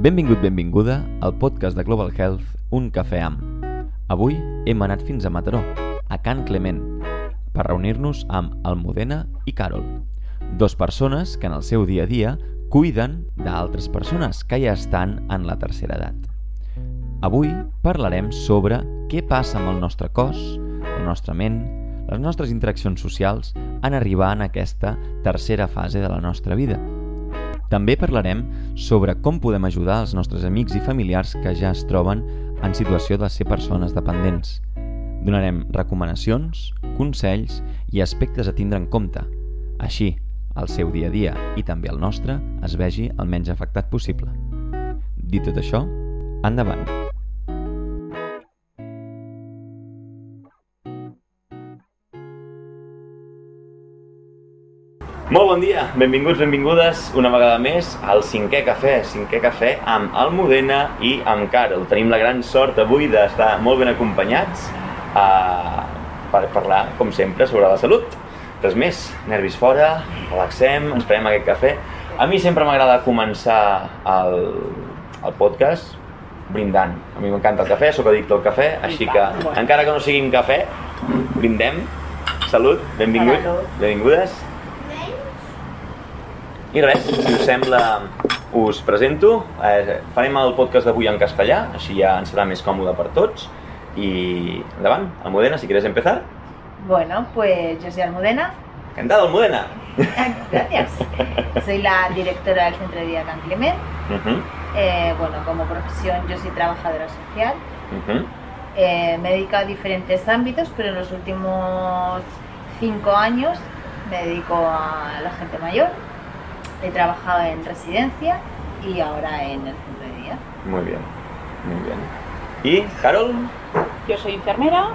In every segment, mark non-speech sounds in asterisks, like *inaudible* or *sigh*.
Benvingut, benvinguda al podcast de Global Health Un Cafè Amb. Avui hem anat fins a Mataró, a Can Clement, per reunir-nos amb Almudena i Carol, dos persones que en el seu dia a dia cuiden d'altres persones que ja estan en la tercera edat. Avui parlarem sobre què passa amb el nostre cos, el nostre ment, les nostres interaccions socials en arribar en aquesta tercera fase de la nostra vida. També parlarem sobre com podem ajudar els nostres amics i familiars que ja es troben en situació de ser persones dependents. Donarem recomanacions, consells i aspectes a tindre en compte. Així, el seu dia a dia i també el nostre es vegi el menys afectat possible. Dit tot això, endavant! Molt bon dia, benvinguts, benvingudes una vegada més al cinquè cafè, cinquè cafè amb Almudena i amb Carol. Tenim la gran sort avui d'estar molt ben acompanyats uh, per parlar, com sempre, sobre la salut. Res més, nervis fora, relaxem, ens farem aquest cafè. A mi sempre m'agrada començar el, el podcast brindant. A mi m'encanta el cafè, sóc addicte al cafè, així que encara que no sigui un cafè, brindem. Salut, benvingut, benvingudes. I res, si us sembla, us presento. Eh, farem el podcast d'avui en castellà, així ja ens serà més còmode per tots. Y endavant, Almudena, si quieres empezar. Bueno, pues yo soy Almudena. Encantado, Almudena. *laughs* Gracias. Soy la directora del Centro de Día Can Clement. Uh -huh, Eh, bueno, como profesión yo soy trabajadora social. uh -huh. Eh, me he dedicado a diferentes ámbitos, pero en los últimos cinco años me dedico a la gente mayor. He trabajado en residencia y ahora en el centro de día. Muy bien, muy bien. ¿Y Carol? Yo soy enfermera,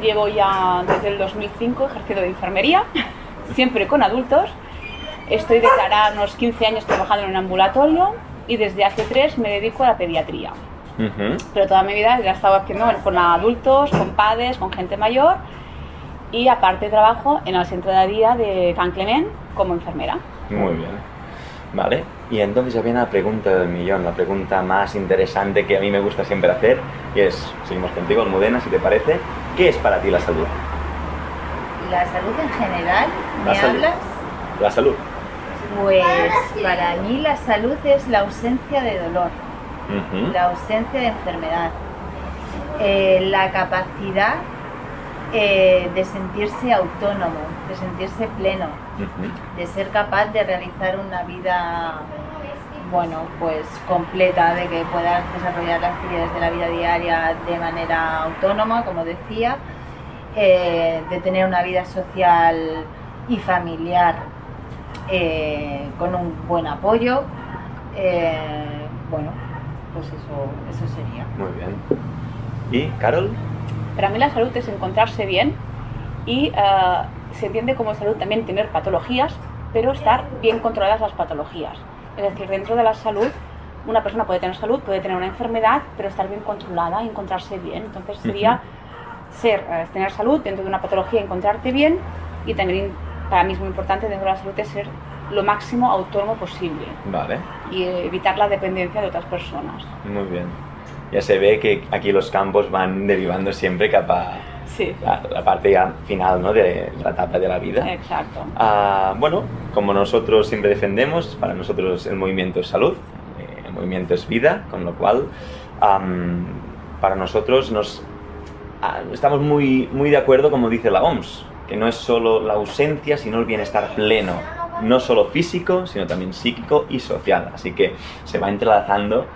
llevo ya desde el 2005 ejerciendo de enfermería, siempre con adultos. Estoy declarada unos 15 años trabajando en un ambulatorio y desde hace 3 me dedico a la pediatría. Pero toda mi vida la he estado haciendo con adultos, con padres, con gente mayor y aparte trabajo en el centro de día de Can Clement como enfermera. Muy bien. Vale, y entonces ya viene la pregunta del millón, la pregunta más interesante que a mí me gusta siempre hacer, y es, seguimos contigo, Almudena, si te parece, ¿qué es para ti la salud? La salud en general, La ¿me salud. hablas? La salud. Pues para mí la salud es la ausencia de dolor, la ausencia de enfermedad, eh, la capacidad eh, de sentirse autónomo, de sentirse pleno, de ser capaz de realizar una vida, bueno, pues completa, de que puedas desarrollar las actividades de la vida diaria de manera autónoma, como decía, eh, de tener una vida social y familiar eh, con un buen apoyo. bueno, pues eso, eso sería. Muy bien. ¿Y Carol? Para mí la salud es encontrarse bien y eh, se entiende como salud también tener patologías, pero estar bien controladas las patologías. Es decir, dentro de la salud, una persona puede tener salud, puede tener una enfermedad, pero estar bien controlada y encontrarse bien. Entonces sería ser, eh, tener salud dentro de una patología, encontrarte bien y también para mí es muy importante dentro de la salud es ser lo máximo autónomo posible Vale, y evitar la dependencia de otras personas. muy bien. Ya se ve que aquí los campos van derivando siempre capa Sí, la, la parte ya final ¿no? de la etapa de la vida. exacto. Ah, bueno, como nosotros siempre defendemos, para nosotros el movimiento es salud, eh, el movimiento es vida, con lo cual am, para nosotros nos, ah, estamos muy, muy de acuerdo, como dice la OMS, que no es solo la ausencia, sino el bienestar pleno, no solo físico, sino también psíquico y social. Así que se va entrelazando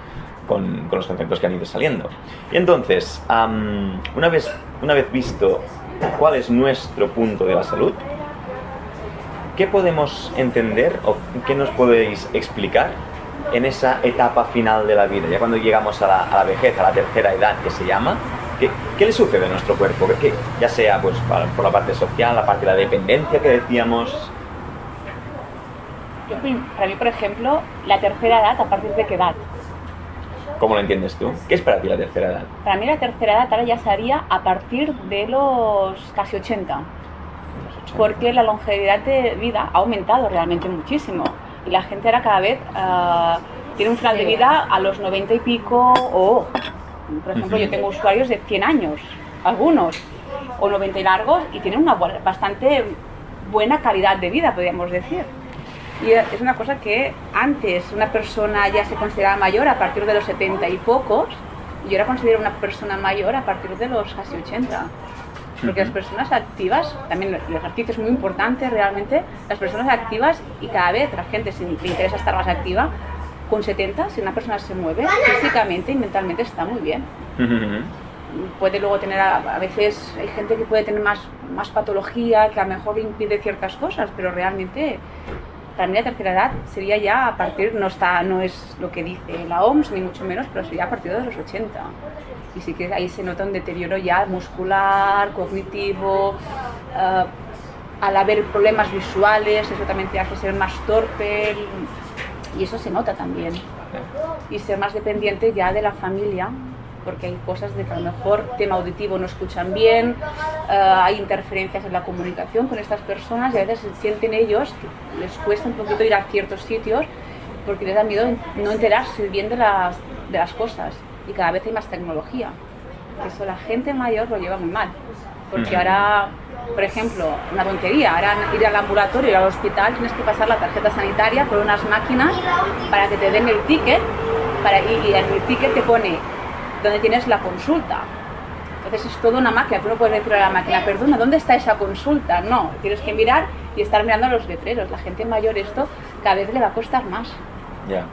con, los conceptos que han ido saliendo. Y entonces, una, vez, una vez visto cuál es nuestro punto de la salud, ¿Qué podemos entender o qué nos podéis explicar en esa etapa final de la vida? Ya cuando llegamos a la, vejez, a la tercera edad que se llama, ¿qué, qué le sucede a nuestro cuerpo? ¿Qué- ya sea pues, por la parte social, la parte de la dependencia que decíamos. Yo, para mí, por ejemplo, la tercera edad, ¿a partir de qué edad? ¿Cómo lo entiendes tú? ¿Qué es para ti la tercera edad? Para mí la tercera edad ahora ya sería a partir de los casi 80, Los 80. porque la longevidad de vida ha aumentado realmente muchísimo y la gente ahora cada vez ah, tiene un final de vida a los 90 y pico o, por ejemplo, yo tengo usuarios de 100 años, algunos, o 90 y largos, y tienen una bastante buena calidad de vida, podríamos decir. Y es una cosa que antes una persona ya se consideraba mayor a partir de los 70 y pocos, y yo ahora considero una persona mayor a partir de los casi 80. Porque las personas activas, también el ejercicio es muy importante realmente, las personas activas y cada vez la gente si le interesa estar más activa, con 70, si una persona se mueve físicamente y mentalmente está muy bien. Puede luego tener, a, a veces hay gente que puede tener más, más patología, que a lo mejor impide ciertas cosas, pero realmente para mí la tercera edad sería ya a partir, no, está, no es lo que dice la OMS, ni mucho menos, pero sería a partir de los 80. Y sí que ahí se nota un deterioro ya muscular, cognitivo, eh, al haber problemas visuales, eso también te hace ser más torpe, y eso se nota también. Y ser más dependiente ya de la familia, porque hay cosas de que a lo mejor tema auditivo no escuchan bien, eh, hay interferencias en la comunicación con estas personas y a veces sienten ellos que les cuesta un poquito ir a ciertos sitios porque les da miedo no enterarse bien de las, de las cosas y cada vez hay más tecnología. Eso la gente mayor lo lleva muy mal. Porque ahora, por ejemplo, una tontería, ahora ir al ambulatorio, ir al hospital, tienes que pasar la tarjeta sanitaria por unas máquinas para que te den el ticket para, y, y en el ticket te pone donde tienes la consulta. Entonces es toda una máquina, tú no puedes decir a la máquina, perdona, ¿dónde está esa consulta? No, tienes que mirar y estar mirando los letreros. La gente mayor esto cada vez le va a costar más. Ya.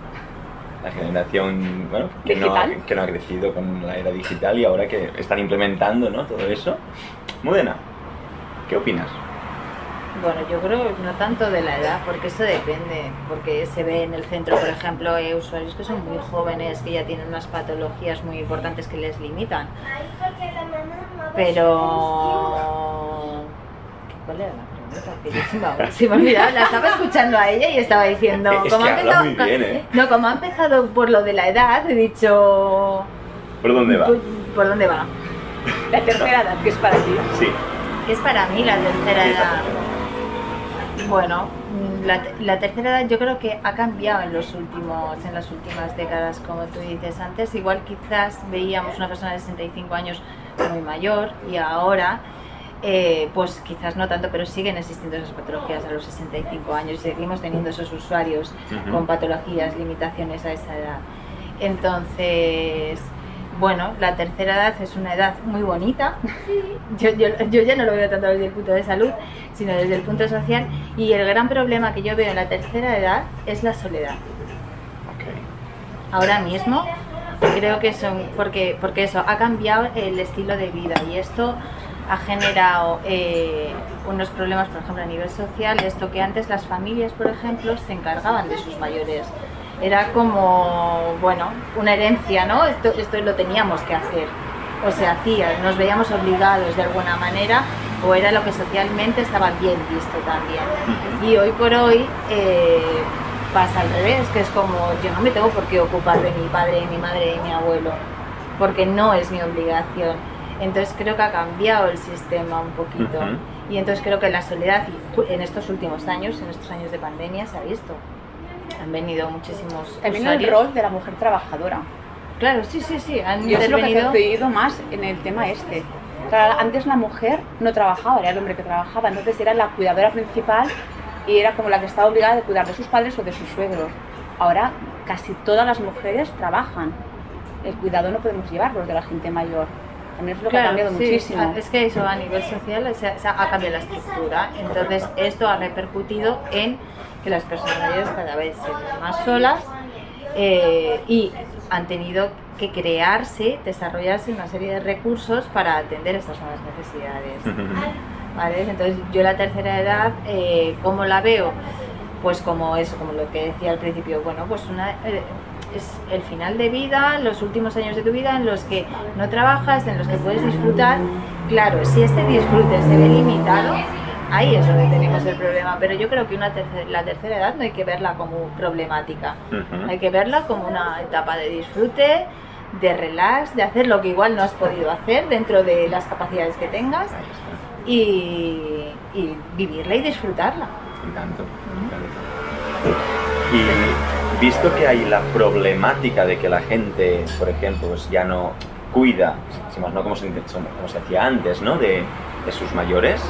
La generación bueno, que, no, Digital. que no ha crecido con la era digital y ahora que están implementando ¿no? todo eso. Mudena, ¿qué opinas? Bueno, yo creo que no tanto de la edad, porque eso depende, porque se ve en el centro, por ejemplo, hay usuarios que son muy jóvenes, que ya tienen unas patologías muy importantes que les limitan. Pero... ¿Cuál era la pregunta? Que se me *laughs* olvidado, la estaba escuchando a ella y estaba diciendo... Es como que ha empezado- muy bien, ¿eh? No, como ha empezado por lo de la edad, he dicho... ¿Por dónde va? ¿Por, por dónde va? La tercera edad, que es para ti. Sí. Es para mí la tercera edad. Bueno, mm, la, la tercera edad yo creo que ha cambiado en los últimos, en las últimas décadas, como tú dices antes. Igual quizás veíamos una persona de 65 años muy mayor y ahora, eh, pues quizás no tanto, pero siguen existiendo esas patologías a los 65 años y seguimos teniendo esos usuarios con patologías, limitaciones a esa edad. Entonces, bueno, la tercera edad es una edad muy bonita. Yo, yo, yo ya no lo veo tanto desde el punto de salud, sino desde el punto social. Y el gran problema que yo veo en la tercera edad es la soledad. Ahora mismo creo que son, porque, porque eso, ha cambiado el estilo de vida y esto ha generado eh, unos problemas, por ejemplo, a nivel social, esto que antes las familias, por ejemplo, se encargaban de sus mayores. Era como, bueno, una herencia, ¿no? Esto, esto lo teníamos que hacer, o se hacía, nos veíamos obligados de alguna manera, o era lo que socialmente estaba bien visto también. Y hoy por hoy eh, pasa al revés, que es como yo no me tengo por qué ocupar de mi padre, de mi madre, de mi abuelo, porque no es mi obligación. Entonces creo que ha cambiado el sistema un poquito. Ujú. Y entonces creo que la soledad en estos últimos años, en estos años de pandemia, se ha visto. Han venido muchísimos También el usuarios. rol de la mujer trabajadora. Claro, sí, sí, sí. Han Yo es lo que percibido más en el tema este. Claro, antes la mujer no trabajaba, era el hombre que trabajaba, entonces era la cuidadora principal y era como la que estaba obligada a cuidar de sus padres o de sus suegros. Ahora casi todas las mujeres trabajan. El cuidado no podemos llevarlo de la gente mayor. También es lo que ha Claro, cambiado sí, muchísimo. Es que eso a nivel social se ha, se ha cambiado la estructura. Entonces esto ha repercutido en que las personas mayores cada vez se ven más solas eh, y han tenido que crearse, desarrollarse una serie de recursos para atender estas nuevas necesidades. *laughs* ¿vale? Entonces yo la tercera edad, eh, ¿cómo la veo? Pues como eso, como lo que decía al principio, bueno, pues una, eh, es el final de vida, los últimos años de tu vida en los que no trabajas, en los que puedes disfrutar. Claro, si este disfrute se ve limitado, ahí es donde tenemos el problema. Pero yo creo que una la tercera edad no hay que verla como problemática. Ujú. Hay que verla como una etapa de disfrute, de relax, de hacer lo que igual no has podido hacer dentro de las capacidades que tengas y, y vivirla y disfrutarla. Y tanto. claro. Y visto que hay la problemática de que la gente, por ejemplo, pues ya no cuida, si más no como se, como se hacía antes, ¿no? de, de sus mayores,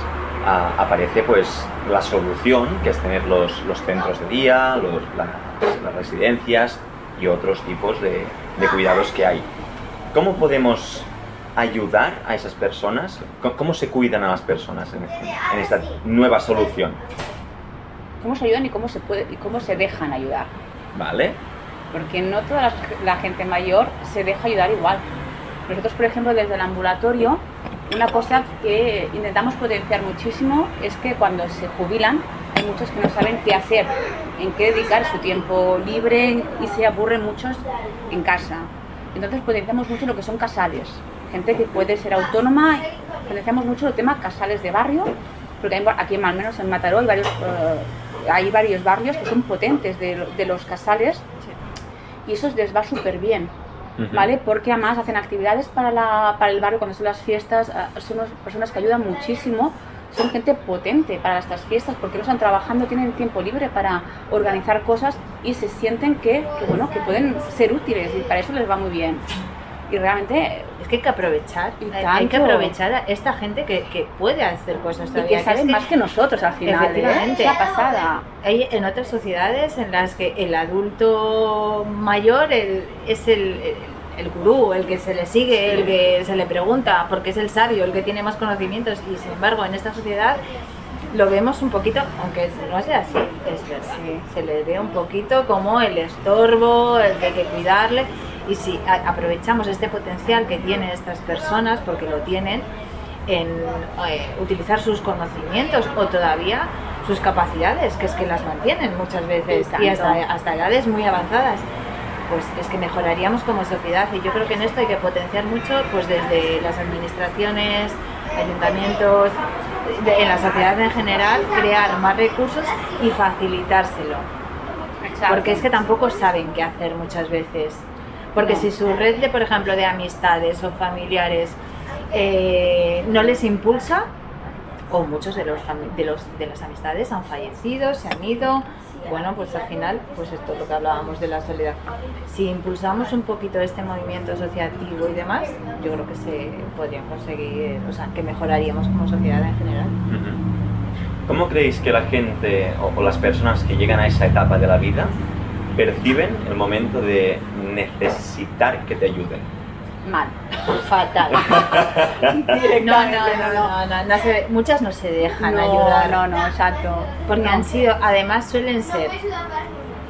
aparece pues la solución, que es tener los, los centros de día, los- las, las residencias y otros tipos de, de cuidados que hay. ¿Cómo podemos ayudar a esas personas? ¿Cómo, cómo se cuidan a las personas en, en esta nueva solución? ¿Cómo se ayudan y cómo se, puede, y cómo se dejan ayudar? ¿Vale? Porque no toda la, la gente mayor se deja ayudar igual. Nosotros, por ejemplo, desde el ambulatorio, una cosa que intentamos potenciar muchísimo es que cuando se jubilan, hay muchos que no saben qué hacer, en qué dedicar su tiempo libre y se aburren muchos en casa. Entonces potenciamos mucho lo que son casales, gente que puede ser autónoma, potenciamos mucho el tema casales de barrio, porque aquí al menos en Mataró hay varios, eh, hay varios barrios que son potentes de, de los casales y eso les va súper bien. ¿Vale? Porque además hacen actividades para, la, para el barrio cuando son las fiestas, ah, son unas personas que ayudan muchísimo, son gente potente para estas fiestas porque no están trabajando, tienen tiempo libre para organizar cosas y se sienten que, que, bueno, que pueden ser útiles y para eso les va muy bien. Y realmente, Es que hay que aprovechar, Y hay- hay que aprovechar a esta gente que, que puede hacer cosas y todavía. que saben es más que nosotros al final, ¿eh? Efectivamente. La pasada. Hay en otras sociedades en las que el adulto mayor el- es el, el, el gurú, el que se le sigue, el que se le pregunta, porque es el sabio, el que tiene más conocimientos. Y sin embargo, en esta sociedad lo vemos un poquito, aunque no sea así, es verdad. Sí. Se le ve un poquito como el estorbo, el que hay que cuidarle. Y si aprovechamos este potencial que tienen estas personas, porque lo tienen, en eh, utilizar sus conocimientos o todavía sus capacidades, que es que las mantienen muchas veces Y y hasta, hasta edades muy avanzadas. Pues es que mejoraríamos como sociedad y yo creo que en esto hay que potenciar mucho pues desde las administraciones, ayuntamientos, de- en la sociedad en general, crear más recursos y facilitárselo. Porque es que tampoco saben qué hacer muchas veces. Porque si su red de, por ejemplo, de amistades o familiares eh, no les impulsa, o muchos de los, de los de las amistades han fallecido, se han ido, bueno, pues al final, pues esto es lo que hablábamos de la soledad. Si impulsamos un poquito este movimiento asociativo y demás, yo creo que se podrían conseguir, o sea, que mejoraríamos como sociedad en general. ¿Cómo creéis que la gente o, o las personas que llegan a esa etapa de la vida perciben el momento de necesitar que te ayuden? Mal. Fatal. *laughs* No, no, no, no, no, no, no se- muchas no se dejan no, ayudar. no, no, exacto. Porque No. han sido, además suelen ser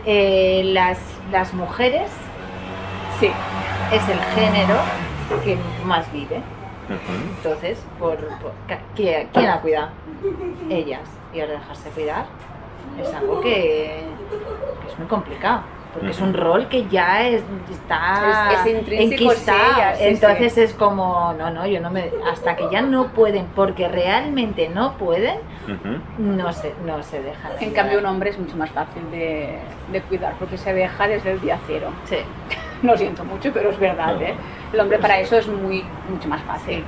eh, las, las mujeres, Sí, es el género que más vive. Entonces, por, por- ¿quién, quién la cuida? Ellas. Y ahora dejarse cuidar es algo que, que es muy complicado. Porque es un rol que ya es- está Es- es intrínseco, sí, Entonces es como, no, no, yo no me. Hasta que ya no pueden, porque realmente no pueden, no se, no se dejan. En ayudar. cambio, un hombre es mucho más fácil de, de cuidar porque se deja desde el día cero. Sí. *laughs* Lo siento mucho, pero es verdad. No. ¿eh? El hombre para eso es muy, mucho más fácil.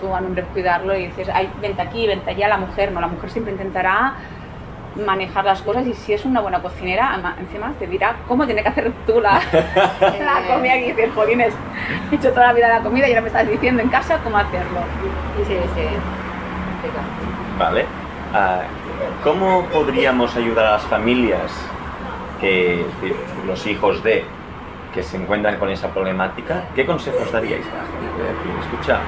Tú a un hombre cuidarlo y dices, Ay, vente aquí, vente allá, la mujer no. La mujer siempre intentará manejar las cosas y si es una buena cocinera, encima te dirá cómo tiene que hacer tú la, *laughs* la comida y dices, jolines, he hecho toda la vida la comida y ahora me estás diciendo en casa cómo hacerlo. Sí, sí. Vale. Ah, ¿Cómo podríamos ayudar a las familias, que, es decir, los hijos de, que se encuentran con esa problemática? ¿Qué consejos daríais a la gente? Escucha,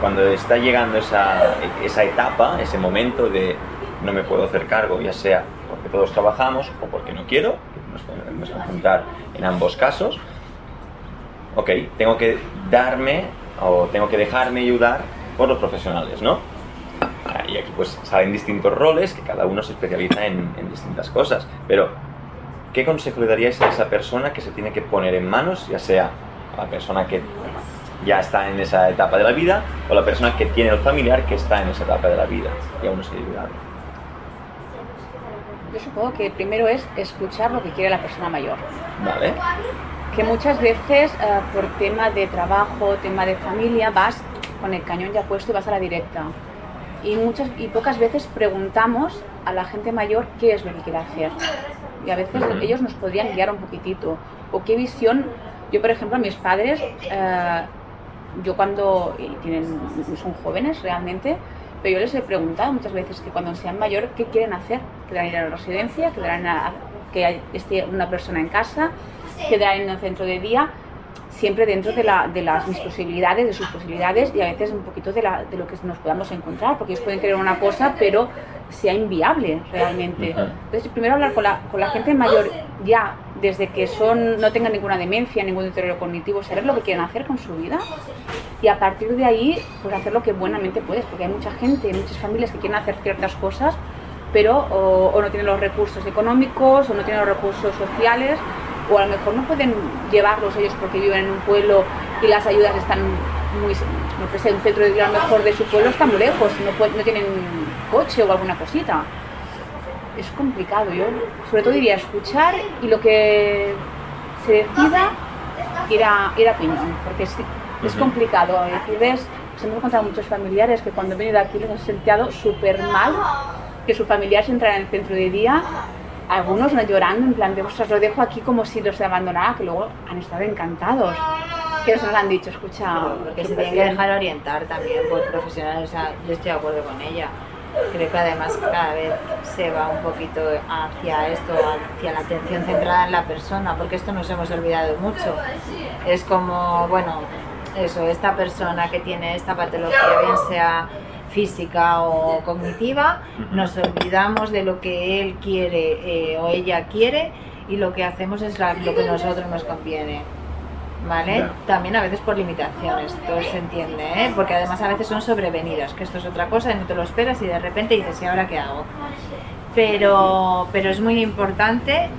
cuando está llegando esa, esa etapa, ese momento de no me puedo hacer cargo, ya sea porque todos trabajamos o porque no quiero, nos podemos encontrar en ambos casos, ok, tengo que darme o tengo que dejarme ayudar por los profesionales, ¿no? Y aquí pues salen distintos roles que cada uno se especializa en, distintas cosas. Pero, ¿qué consejo le daríais a esa persona que se tiene que poner en manos, ya sea la persona que ya está en esa etapa de la vida o la persona que tiene el familiar que está en esa etapa de la vida y aún no se ha ayudado? Yo supongo que primero es escuchar lo que quiere la persona mayor. ¿Vale? que muchas veces eh, por tema de trabajo, tema de familia, vas con el cañón ya puesto y vas a la directa. Y, muchas, y pocas veces preguntamos a la gente mayor qué es lo que quiere hacer. y a veces ellos nos podrían guiar un poquitito. O qué visión, yo por ejemplo a mis padres, eh, yo cuando, y tienen, son jóvenes realmente, pero yo les he preguntado muchas veces que cuando sean mayor, ¿qué quieren hacer? ¿Querrán ir a la residencia? ¿Querrán a, que esté una persona en casa? ¿Querrán en el centro de día? Siempre dentro de, la, de, las mis posibilidades, de sus posibilidades y a veces un poquito de, la, de lo que nos podamos encontrar, porque ellos pueden querer una cosa, pero sea inviable realmente. Entonces, primero hablar con la, con la gente mayor ya, desde que son, no tengan ninguna demencia, ningún deterioro cognitivo, saber lo que quieren hacer con su vida y a partir de ahí, pues hacer lo que buenamente puedes, porque hay mucha gente, muchas familias que quieren hacer ciertas cosas, pero o, no tienen los recursos económicos o no tienen los recursos sociales o a lo mejor no pueden llevarlos ellos porque viven en un pueblo y las ayudas están muy, no sé, un centro de día mejor de su pueblo está muy lejos, no, no tienen coche o alguna cosita. Es complicado, yo sobre todo diría escuchar y lo que se decida ir a, ir a piñón, porque es, es complicado. Decir, ves, se me han contado muchos familiares que cuando han venido aquí les han sentido súper mal que su familiar se entrara en el centro de día algunos no llorando, en plan de, ostras, lo dejo aquí como si los abandonara, que luego han estado encantados. Que nos han dicho, escucha... Que se tienen que dejar orientar también por profesionales, o sea, yo estoy de acuerdo con ella. Creo que además cada vez se va un poquito hacia esto, hacia la atención centrada en la persona, porque esto nos hemos olvidado mucho. Es como, bueno, eso, esta persona que tiene esta patología, bien sea física o cognitiva, nos olvidamos de lo que él quiere eh, o ella quiere y lo que hacemos es lo que a nosotros nos conviene. ¿Vale? También a veces por limitaciones, todo se entiende, ¿eh? porque además a veces son sobrevenidas, que esto es otra cosa, y no te lo esperas y de repente dices, ¿y ahora qué hago? Pero, pero es muy importante,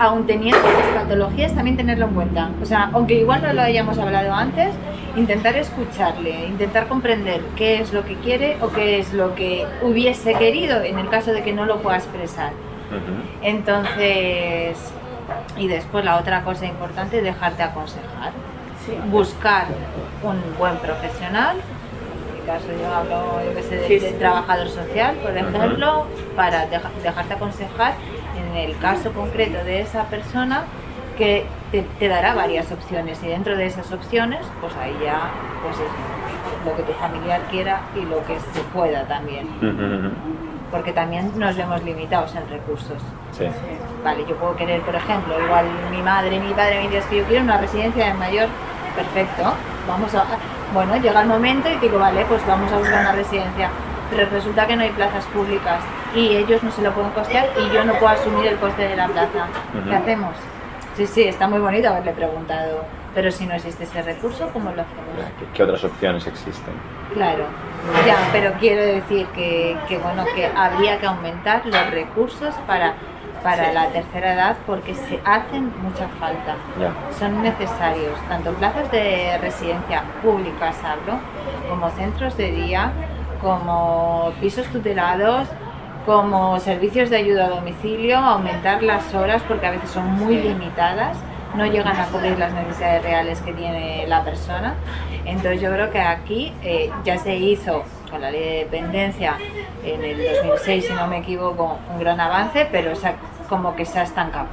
aun teniendo las patologías, también tenerlo en cuenta. O sea, aunque igual no lo hayamos hablado antes, intentar escucharle, intentar comprender qué es lo que quiere o qué es lo que hubiese querido en el caso de que no lo pueda expresar. Entonces, y después la otra cosa importante es dejarte aconsejar. Buscar un buen profesional, en mi caso yo hablo yo de, trabajador social, por ejemplo, para dejarte aconsejar en el caso concreto de esa persona que te, dará varias opciones y dentro de esas opciones, pues ahí ya pues lo que tu familiar quiera y lo que se pueda también. Porque también nos vemos limitados en recursos. Vale, yo puedo querer, por ejemplo, igual mi madre, mi padre me dice que yo quiero una residencia de mayor, perfecto, vamos a... Bueno, llega el momento y digo, vale, pues vamos a buscar una residencia pero resulta que no hay plazas públicas y ellos no se lo pueden costear y yo no puedo asumir el coste de la plaza. ¿Qué hacemos? Sí, sí, está muy bonito haberle preguntado, pero si no existe ese recurso, ¿cómo lo hacemos? ¿Qué, otras opciones existen? Claro, ya, pero quiero decir que, que bueno, que habría que aumentar los recursos para para la tercera edad porque se hacen mucha falta. Son necesarios tanto plazas de residencia públicas, hablo, como centros de día, como pisos tutelados, como servicios de ayuda a domicilio, aumentar las horas porque a veces son muy limitadas, no llegan a cubrir las necesidades reales que tiene la persona. Entonces yo creo que aquí eh, ya se hizo con la ley de dependencia en el 2006, si no me equivoco, un gran avance, pero como que se ha estancado.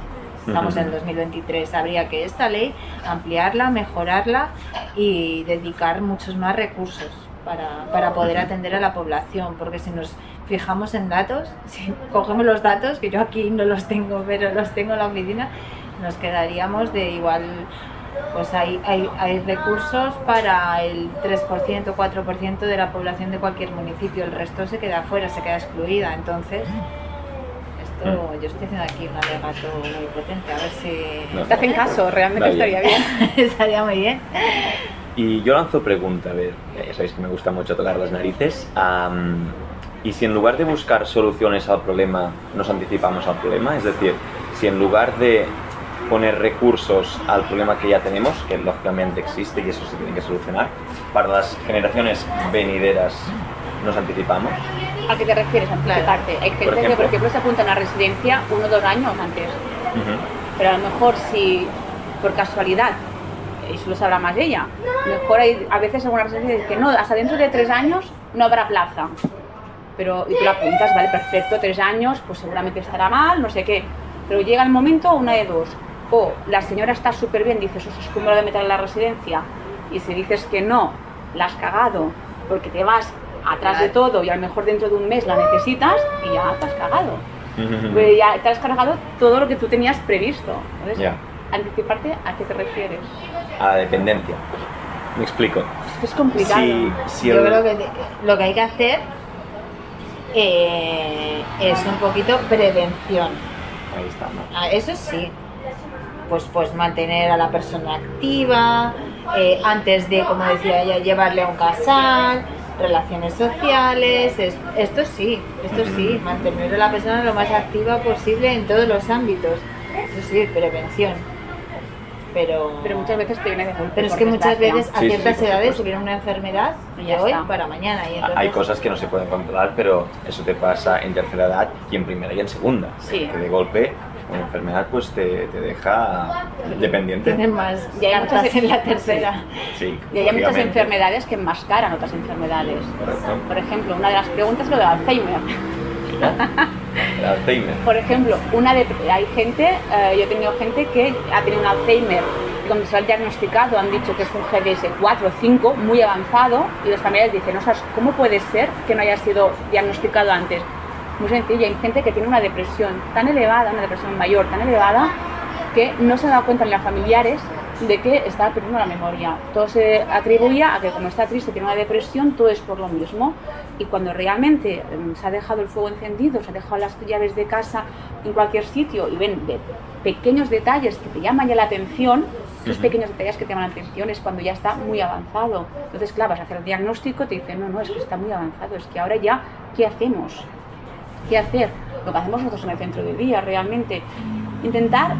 Estamos en el 2023, habría que esta ley ampliarla, mejorarla y dedicar muchos más recursos para, para poder atender a la población, porque si nos fijamos en datos, *laughs* si cogemos los datos, que yo aquí no los tengo, pero los tengo en la oficina, nos quedaríamos de igual, pues hay, hay, hay recursos para el 3%, 4% de la población de cualquier municipio, el resto se queda fuera, se queda excluida, entonces... Esto, yo estoy haciendo aquí un alegato muy potente, a ver si... Te hacen caso, realmente estaría bien. *laughs* *laughs* estaría muy bien. Y yo lanzo pregunta, a ver, ya sabéis que me gusta mucho tocar las narices. Y si en lugar de buscar soluciones al problema, nos anticipamos al problema, es decir, si en lugar de poner recursos al problema que ya tenemos, que lógicamente existe y eso se tiene que solucionar, para las generaciones venideras nos anticipamos. ¿A qué te refieres anticiparte? Hay gente por ejemplo, que, por ejemplo, se apunta a una residencia uno o dos años antes. Pero a lo mejor si por casualidad eso lo sabrá más ella. Mejor hay a veces algunas residencias que no, hasta dentro de tres años no habrá plaza. Pero, y tú la apuntas, vale, perfecto, tres años, pues seguramente estará mal, no sé qué. Pero llega el momento, una de dos. O la señora está súper bien, dices, eso es como lo de meter en la residencia. Y si dices que no, la has cagado porque te vas atrás de todo y a lo mejor dentro de un mes la necesitas y ya te has cagado. Pues ya te has cargado todo lo que tú tenías previsto. Entonces, anticiparte, ¿a qué te refieres? A la dependencia. Me explico. Es complicado. Si, si Yo el- creo que lo que hay que hacer eh, es un poquito prevención. Ahí está, ¿no? Ah, Eso sí, pues, pues mantener a la persona activa, eh, antes de, como decía ella, llevarle a un casal, relaciones sociales, es- esto sí, esto sí, mantener a la persona lo más activa posible en todos los ámbitos. Eso sí, prevención. Pero, Pero muchas veces te viene de golpe. pero es que muchas veces a Sí, ciertas sí, edades se viene una enfermedad Y de ya hoy está. para mañana. Y entonces, Hay cosas que no se pueden controlar, pero eso te pasa en tercera edad y en primera y en segunda. Sí. Que de golpe una enfermedad pues te, te deja dependiente. tienen más Y hay cartas muchas- en la tercera. Sí, Y hay muchas enfermedades que enmascaran otras enfermedades. Correcto. Por ejemplo, una de las preguntas es lo del Alzheimer. *laughs* El Alzheimer. Por ejemplo, una de, hay gente, eh, yo he tenido gente que ha tenido un Alzheimer y cuando se lo han diagnosticado han dicho que es un GDS 4 o 5 muy avanzado y los familiares dicen, no sabes, ¿cómo puede ser que no haya sido diagnosticado antes? Muy sencillo, hay gente que tiene una depresión tan elevada, una depresión mayor tan elevada, que no se ha dado cuenta ni los familiares de que estaba perdiendo la memoria. Todo se atribuía a que como está triste, tiene una depresión, todo es por lo mismo. Y cuando realmente em, se ha dejado el fuego encendido, se ha dejado las llaves de casa en cualquier sitio y ven de pequeños detalles que te llaman ya la atención, esos pequeños detalles que te llaman la atención es cuando ya está muy avanzado. Entonces, claro, vas a hacer el diagnóstico, te dicen, no, no, es que está muy avanzado, es que ahora ya, ¿qué hacemos? qué hacer. Lo que hacemos nosotros en el centro de día, realmente. Intentar.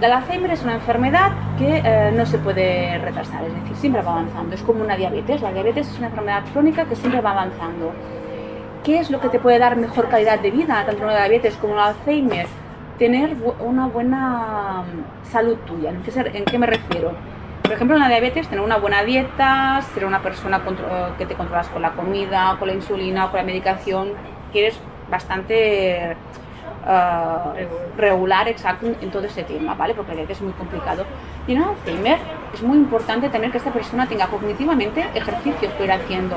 El Alzheimer es una enfermedad que eh, no se puede retrasar, es decir, siempre va avanzando. Es como una diabetes. La diabetes es una enfermedad crónica que siempre va avanzando. ¿Qué es lo que te puede dar mejor calidad de vida, tanto una diabetes como el Alzheimer? Tener una buena mm, salud tuya. ¿En qué, ¿En qué me refiero? Por ejemplo, en la diabetes, tener una buena dieta, ser una persona que te controlas con la comida, con la insulina, con la medicación, que eres bastante eh, regular, exacto, en todo ese tema, ¿vale? Porque la es muy complicado. Y en Alzheimer es muy importante tener que esta persona tenga cognitivamente ejercicios que ir haciendo.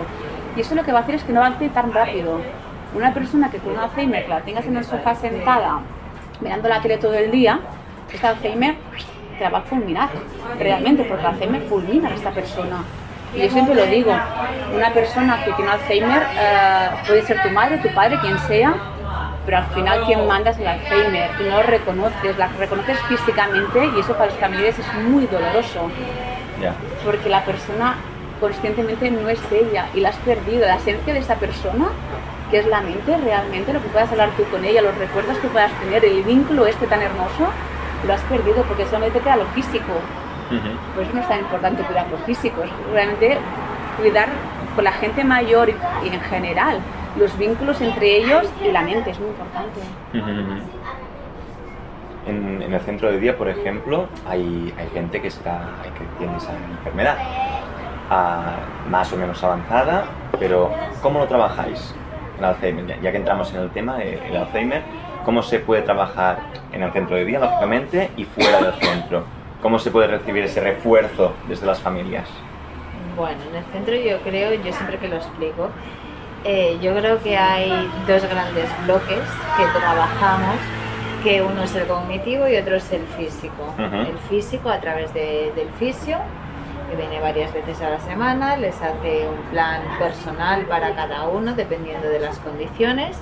Y eso lo que va a hacer es que no avance tan rápido. Una persona que con Alzheimer, que la tengas en el sofá sentada, mirando la tele todo el día, este Alzheimer te la va a fulminar, realmente, porque el Alzheimer fulmina a esta persona. Y yo siempre lo digo, una persona que tiene Alzheimer eh, puede ser tu madre, tu padre, quien sea, pero al final quien manda es el Alzheimer. Y no lo reconoces, la reconoces físicamente y eso para los familiares es muy doloroso, porque la persona conscientemente no es ella y la has perdido, la esencia de esa persona, que es la mente realmente, lo que puedas hablar tú con ella, los recuerdos que puedas tener, el vínculo este tan hermoso, lo has perdido porque solamente te queda lo físico. Por eso no es tan importante cuidar lo físico, es realmente cuidar con la gente mayor y en general los vínculos entre ellos y la mente, es muy importante. En, en el centro de día, por ejemplo, hay, hay gente que, está, que tiene esa enfermedad ah, más o menos avanzada, pero ¿cómo lo trabajáis? El Alzheimer, ya, ya que entramos en el tema, eh, el Alzheimer, ¿cómo se puede trabajar en el centro de día, lógicamente, y fuera del centro? ¿Cómo se puede recibir ese refuerzo desde las familias? Bueno, en el centro yo creo, yo siempre que lo explico, eh, yo creo que hay dos grandes bloques que trabajamos, que uno es el cognitivo y otro es el físico. Ujú. El físico a través de- del fisio, que viene varias veces a la semana, les hace un plan personal para cada uno, dependiendo de las condiciones.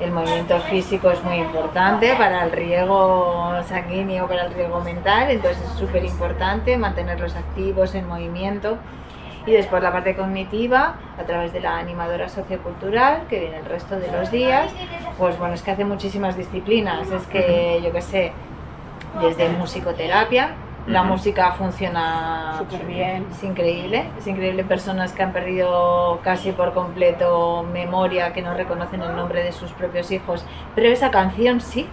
El movimiento físico es muy importante para el riego sanguíneo, para el riego mental, entonces es súper importante mantenerlos activos en movimiento. Y después la parte cognitiva, a través de la animadora sociocultural, que viene el resto de los días, pues bueno, es que hace muchísimas disciplinas, es que yo qué sé, desde musicoterapia, la música funciona Súper bien. es increíble, es increíble. Personas que han perdido casi por completo memoria, que no reconocen el nombre de sus propios hijos, pero esa canción sí.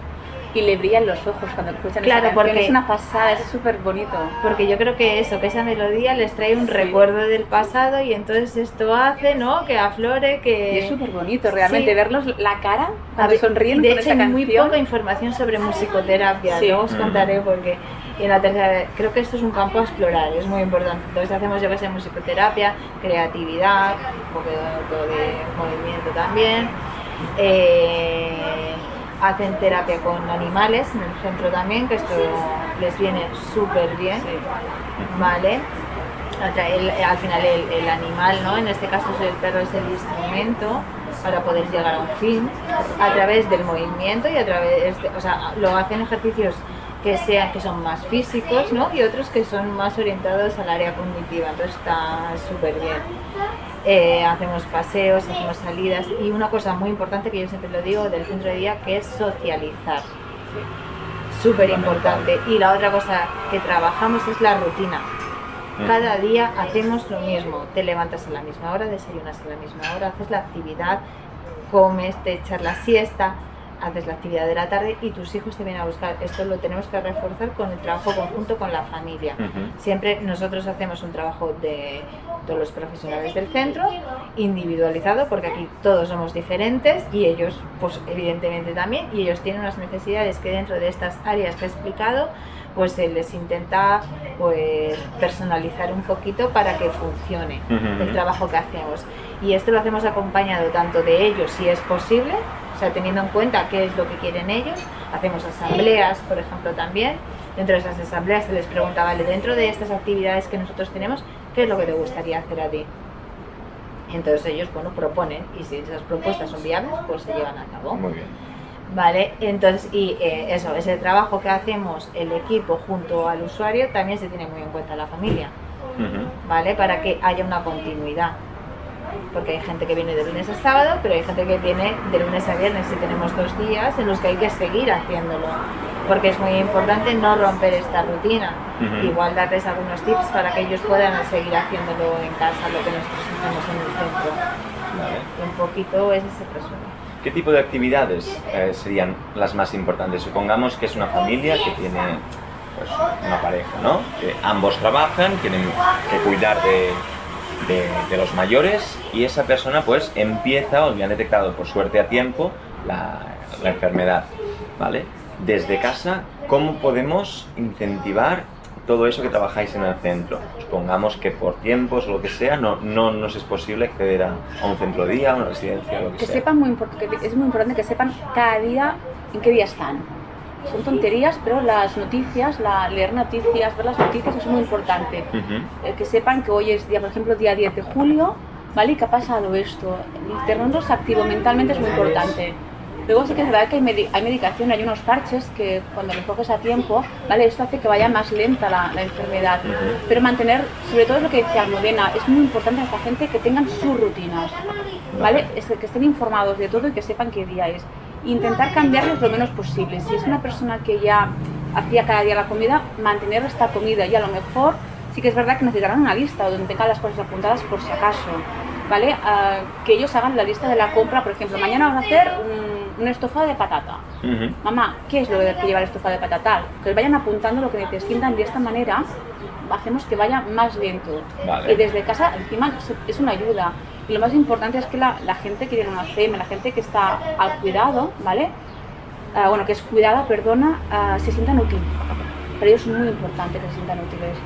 Y le brillan los ojos cuando escuchan Claro, esa canción. porque- es una pasada, es súper bonito. Porque yo creo que eso, que esa melodía les trae un Sí. recuerdo del pasado y entonces esto hace, ¿no? Que aflore, Y que... es súper bonito realmente Sí. verlos la cara cuando ver, sonríen de con hecho, esa hay muy poca información sobre musicoterapia. Sí. Luego os Mm. contaré porque y en la tercera creo que esto es un campo a explorar, es muy importante. Entonces hacemos yo que sé musicoterapia, creatividad, un poco de, de movimiento también. Eh, hacen terapia con animales en el centro también, que esto les viene súper bien. ¿vale? El- al final el, el animal, ¿no? En este caso el perro es el instrumento para poder llegar a un fin a través del movimiento y a través, de, o sea, lo hacen ejercicios que sean que son más físicos, ¿no? Y otros que son más orientados al área cognitiva, entonces está súper bien. Eh, hacemos paseos, hacemos salidas y una cosa muy importante que yo siempre lo digo del centro de día que es socializar. Súper importante. Y la otra cosa que trabajamos es la rutina. Mm. Cada día hacemos lo mismo. Te levantas a la misma hora, desayunas a la misma hora, haces la actividad, comes, te echas la siesta, haces la actividad de la tarde y tus hijos te vienen a buscar. Esto lo tenemos que reforzar con el trabajo conjunto con la familia. Siempre nosotros hacemos un trabajo de todos los profesionales del centro, individualizado, porque aquí todos somos diferentes y ellos, pues evidentemente también, y ellos tienen unas necesidades que dentro de estas áreas que he explicado, pues se les intenta pues personalizar un poquito para que funcione el trabajo que hacemos. Y esto lo hacemos acompañado tanto de ellos, si es posible, o sea, teniendo en cuenta qué es lo que quieren ellos. Hacemos asambleas, por ejemplo, también. Dentro de esas asambleas se les pregunta, vale, dentro de estas actividades que nosotros tenemos, ¿qué es lo que te gustaría hacer a ti? Entonces ellos, bueno, proponen y si esas propuestas son viables, pues se llevan a cabo. Muy bien. Vale, entonces, y eh, eso, ese trabajo que hacemos el equipo junto al usuario, también se tiene muy en cuenta la familia. ¿vale? Para que haya una continuidad. Porque hay gente que viene de lunes a sábado, pero hay gente que viene de lunes a viernes y tenemos dos días en los que hay que seguir haciéndolo. Porque es muy importante no romper esta rutina. Ujú. Igual darles algunos tips para que ellos puedan seguir haciéndolo en casa, lo que nosotros hacemos en el centro. Vale. Un poquito es ese resumen. ¿Qué tipo de actividades eh, serían las más importantes? Supongamos que es una familia que tiene pues, una pareja, ¿no? Que ambos trabajan, tienen que cuidar de, de- de los mayores y esa persona pues empieza o le han detectado por suerte a tiempo la, la enfermedad, ¿vale? Desde casa, ¿cómo podemos incentivar todo eso que trabajáis en el centro? Supongamos que por tiempos o lo que sea no, no nos es posible acceder a, a un centro día, a una residencia, lo que, Que sea. sepan muy que es muy importante que sepan cada día en qué día están. Son tonterías, pero las noticias, la, leer noticias, ver las noticias es muy importante. Ujú. Eh, que sepan que hoy es día, por ejemplo, día 10 de julio, ¿vale? Y que ha pasado esto. Tenernos activo mentalmente es muy importante. Luego sí que es verdad que hay, hay medicación, hay unos parches que cuando los coges a tiempo, ¿vale? Esto hace que vaya más lenta la, la enfermedad. Ujú. Pero mantener, sobre todo es lo que decía Almudena, es muy importante a esta gente que tengan sus rutinas, ¿vale? Es que estén informados de todo y que sepan qué día es. Intentar cambiarles lo menos posible. Si es una persona que ya hacía cada día la comida, mantener esta comida y a lo mejor sí que es verdad que necesitarán una lista donde tengan las cosas apuntadas por si acaso, ¿vale? Ah, que ellos hagan la lista de la compra, por ejemplo, mañana vamos a hacer un, un estofado de patata. Mamá, ¿qué es lo que lleva el estofado de patata? Que vayan apuntando lo que necesitan de esta manera hacemos que vaya más lento. Vale. Y desde casa, encima, es una ayuda. Y lo más importante es que la, la gente que tiene una FEM, la gente que está al cuidado, ¿vale? Ah, bueno, que es cuidada, perdona, ah, se sientan útiles. Para ellos es muy importante que se sientan útiles.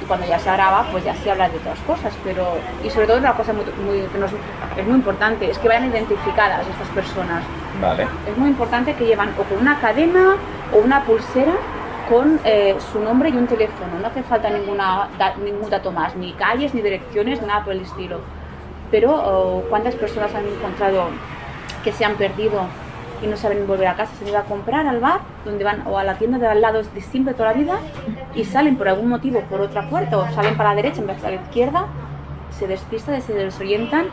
Y cuando ya se graba, pues ya se habla de otras cosas, pero... Y sobre todo una cosa muy, muy- que nos- es muy importante, es que vayan identificadas estas personas Vale. es muy importante que llevan o con una cadena o una pulsera con eh, su nombre y un teléfono. No hace falta ninguna, da- ningún dato más, ni calles, ni direcciones, nada por el estilo. Pero ¿cuántas personas han encontrado que se han perdido y no saben volver a casa? Se ido a comprar al bar donde van, o a la tienda de al lado de siempre toda la vida y salen por algún motivo por otra puerta o salen para la derecha en vez de la izquierda, se despistan, se desorientan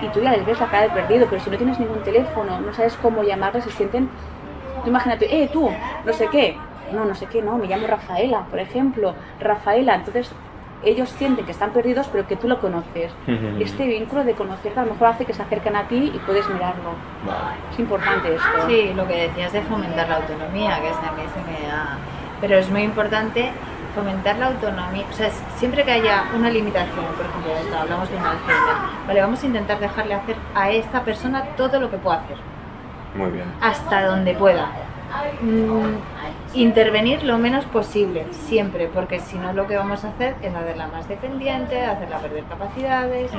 y tú ya les ves la cara de perdido, pero si no tienes ningún teléfono, no sabes cómo llamarles, se sienten... Tú imagínate, eh, tú, no sé qué, no, no sé qué, no, me llamo Rafaela, por ejemplo, Rafaela, entonces ellos sienten que están perdidos, pero que tú lo conoces. Este vínculo de conocerte a lo mejor hace que se acerquen a ti y puedes mirarlo. Vale. Es importante esto. Sí, lo que decías de fomentar la autonomía, que es a mí se me da... Pero es muy importante fomentar la autonomía, o sea, siempre que haya una limitación, por ejemplo, esto, hablamos de un Alzheimer, vale, vamos a intentar dejarle hacer a esta persona todo lo que pueda hacer, Muy bien. hasta donde pueda. Mm, intervenir lo menos posible, siempre, porque si no lo que vamos a hacer es hacerla más dependiente, hacerla perder capacidades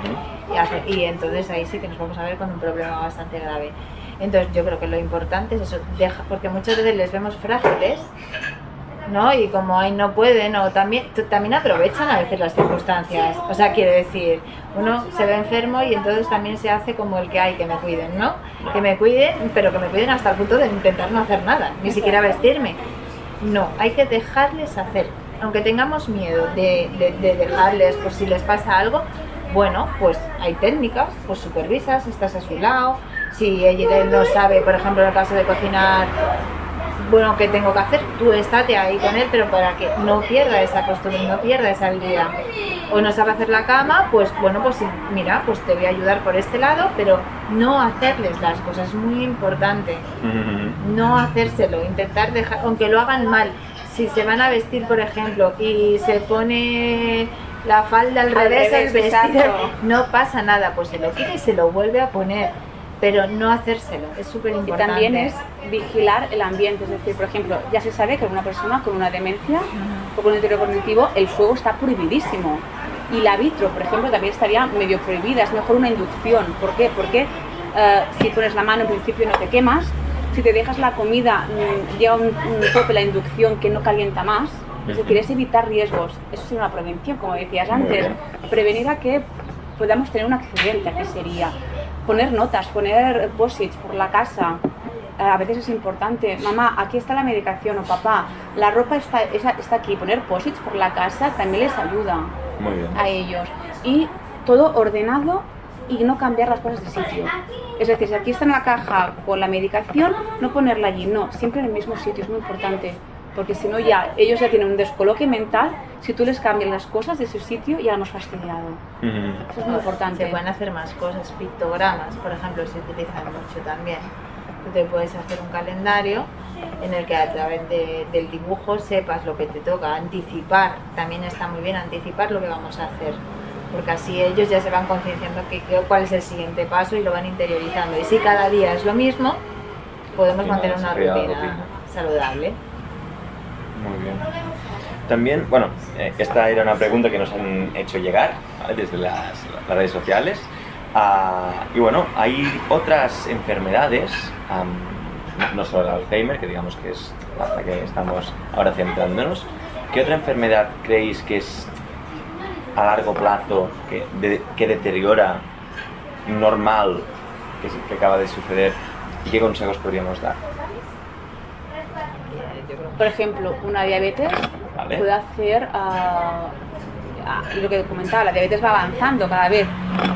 y, entonces ahí sí que nos vamos a ver con un problema bastante grave. Entonces yo creo que lo importante es eso, porque muchas veces les vemos frágiles, ¿no? Y como ahí no pueden, o también, también aprovechan a veces las circunstancias. O sea, quiere decir, uno se ve enfermo y entonces también se hace como el que hay, que me cuiden, ¿no? Que me cuiden, pero que me cuiden hasta el punto de intentar no hacer nada, ni siquiera vestirme. No, hay que dejarles hacer. Aunque tengamos miedo de, de- de dejarles por si les pasa algo, bueno, pues hay técnicas, pues supervisas, estás a su lado. Si ella no sabe, por ejemplo, en el caso de cocinar, bueno, ¿qué tengo que hacer? Tú estate ahí con él, pero para que no pierda esa costumbre, no pierda esa habilidad. O no sabe hacer la cama, pues bueno, pues sí, mira, pues te voy a ayudar por este lado, pero no hacerles las cosas, es muy importante. No hacérselo, intentar dejar, aunque lo hagan mal. Si se van a vestir, por ejemplo, y se pone la falda al, Al revés, revés, el vestido, exacto. no pasa nada, pues se lo quita y se lo vuelve a poner. Pero no hacérselo, es súper Y importante. también es vigilar el ambiente, es decir, por ejemplo, ya se sabe que una persona con una demencia o con un deterioro cognitivo, el fuego está prohibidísimo. Y la vitro, por ejemplo, también estaría medio prohibida, es mejor una inducción. ¿Por qué? Porque eh, si pones la mano en principio no te quemas, si te dejas la comida mm, llega un, un tope la inducción que no calienta más, es decir, es evitar riesgos. Eso es una prevención, como decías antes. Prevenir a que podamos tener un accidente, ¿qué sería? Poner notas, poner posits por la casa. Eh, A veces es importante, mamá, aquí está la medicación, o papá, la ropa está, está aquí. Poner posits por la casa también les ayuda Muy bien. a ellos. Y todo ordenado y no cambiar las cosas de sitio. Es decir, si aquí está en la caja con la medicación, no ponerla allí, no, siempre en el mismo sitio, es muy importante. Porque si no ya, ellos ya tienen un descoloque mental, si tú les cambias las cosas de su sitio, ya hemos fastidiado. Eso es muy importante. Se pueden hacer más cosas, pictogramas, por ejemplo, se utilizan mucho también. Tú te puedes hacer un calendario en el que a través de- del dibujo sepas lo que te toca, anticipar, también está muy bien anticipar lo que vamos a hacer, porque así ellos ya se van concienciando que, que- cuál es el siguiente paso y lo van interiorizando. Y si cada día es lo mismo, podemos mantener una rutina, rutina. saludable. Muy bien. También, bueno, eh, esta era una pregunta que nos han hecho llegar desde las, redes sociales. Ah, y bueno, hay otras enfermedades, no- solo el Alzheimer, que digamos que es la que estamos ahora centrándonos. ¿Qué otra enfermedad creéis que es a largo plazo, que, de- que deteriora normal, que, que acaba de suceder? ¿Y qué consejos podríamos dar? Por ejemplo, una diabetes Vale. puede hacer lo que comentaba, la diabetes va avanzando cada vez.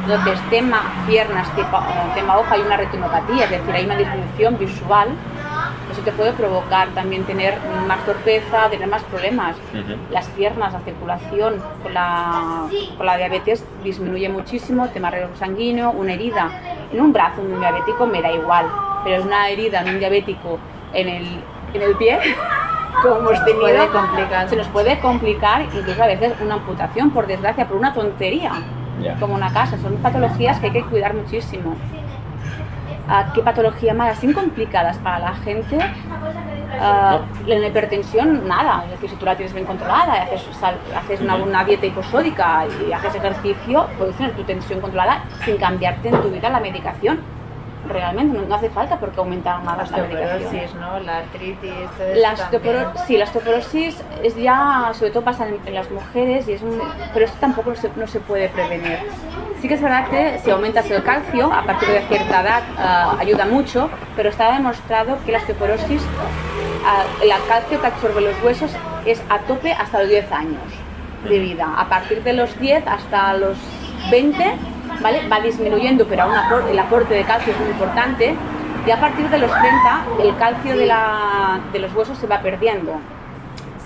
Entonces, tema piernas, tema, tema hoja, hay una retinopatía, es decir, hay una disminución visual. Eso te puede provocar también tener más torpeza, tener más problemas. Las piernas, la circulación con la, con la diabetes disminuye muchísimo, tema renal sanguíneo, una herida en un brazo de un diabético me da igual, pero es una herida en un diabético en el, en el pie, *laughs* como hemos tenido, puede complicar. se nos puede complicar incluso a veces una amputación, por desgracia, por una tontería, como una casa. Son patologías que hay que cuidar muchísimo. Ah, ¿Qué patología más? Así complicadas para la gente. Ah, la hipertensión, nada. Es decir, si tú la tienes bien controlada y haces, sal- haces una, una dieta hiposódica y haces ejercicio, puedes tener tu tensión controlada sin cambiarte en tu vida la medicación. Realmente, no, no hace falta porque aumentar más la medicación. osteoporosis, ¿no? La artritis, La eso también. osteoporo- sí, la osteoporosis es ya, sobre todo pasa en, en las mujeres, y es un, pero esto tampoco no se, no se puede prevenir. Sí que es verdad que si aumentas el calcio, a partir de cierta edad ah, ayuda mucho, pero está demostrado que la osteoporosis, ah, el calcio que absorbe los huesos es a tope hasta los 10 años de vida. A partir de los 10 hasta los 20, ¿vale? Va disminuyendo, pero aún el aporte de calcio es muy importante. Y a partir de los 30, el calcio de, la- de los huesos se va perdiendo.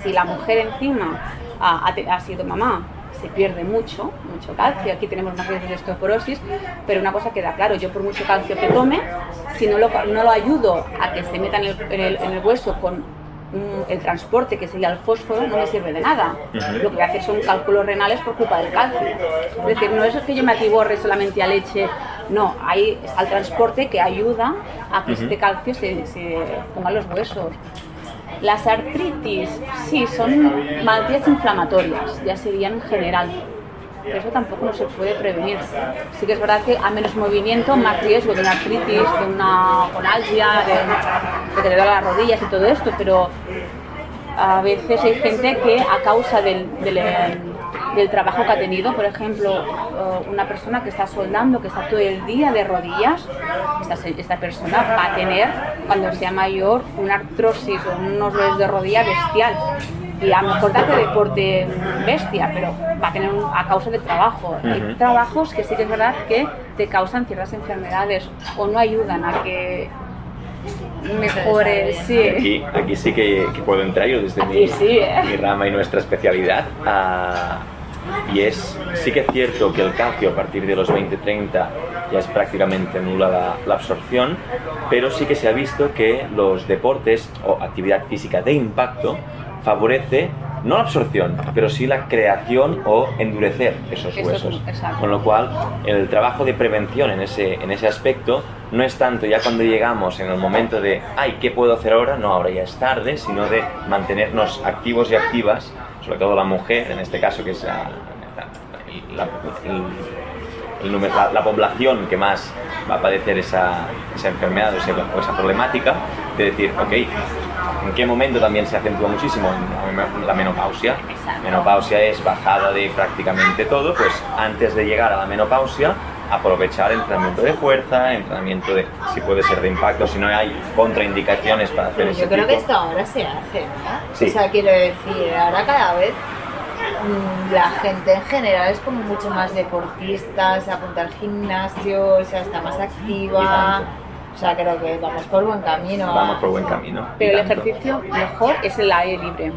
Si la mujer encima ha sido mamá se pierde mucho, mucho calcio. Aquí tenemos más veces de osteoporosis, pero una cosa queda claro, yo por mucho calcio que tome, si no lo, no lo ayudo a que se meta en el, en el, en el hueso con el transporte, que sería el fósforo, no me sirve de nada. Lo que voy a hacer son cálculos renales por culpa del calcio. Es decir, no es que yo me atiborre solamente a leche, no, ahí está el transporte que ayuda a que este calcio se, se ponga en los huesos. Las artritis, sí, son malaltías inflamatorias, ya serían en general. Pero eso tampoco no se puede prevenir. Sí que es verdad que a menos movimiento, más riesgo de una artritis, de una conalgia, de, de que te las rodillas y todo esto, pero a veces hay gente que a causa del, del, del trabajo que ha tenido, por ejemplo, eh, una persona que está soldando, que está todo el día de rodillas, esta, esta persona va a tener, cuando sea mayor, una artrosis o unos dolores de rodilla bestial. Y a lo mejor hace deporte bestia, pero va a tener un- a causa del trabajo. Hay trabajos que sí que es verdad que te causan ciertas enfermedades o no ayudan a que mejores. Sí. Aquí, aquí sí que, que puedo entrar yo desde mi, sí, ¿eh? mi rama y nuestra especialidad. Ah, y es, sí que es cierto que el calcio a partir de los 20-30 ya es prácticamente nula la, la absorción, pero sí que se ha visto que los deportes o actividad física de impacto favorece no la absorción, pero sí la creación o endurecer esos Eso es- huesos. exacto. Con lo cual, el trabajo de prevención en ese, en ese aspecto no es tanto ya cuando llegamos en el momento de, ay, ¿qué puedo hacer ahora? No, ahora ya es tarde, sino de mantenernos activos y activas, sobre todo la mujer, en este caso, que es la, la- el- el la- la población que más va a padecer esa, esa enfermedad o esa, o esa problemática, de decir, ok, ¿en qué momento también se acentúa muchísimo? La menopausia. Menopausia es bajada de prácticamente todo, pues antes de llegar a la menopausia, aprovechar entrenamiento de fuerza, entrenamiento de, si puede ser de impacto, si no hay contraindicaciones para hacer Pero ese yo creo que esto ahora se hace, ¿no? Sí. O sea, quiero decir, ahora cada vez mm, la gente en general es como mucho más deportista, se apunta al gimnasio, o sea, está más activa. O sea, creo que vamos por buen camino. Vamos por buen camino. Pero el ejercicio mejor es el aire libre,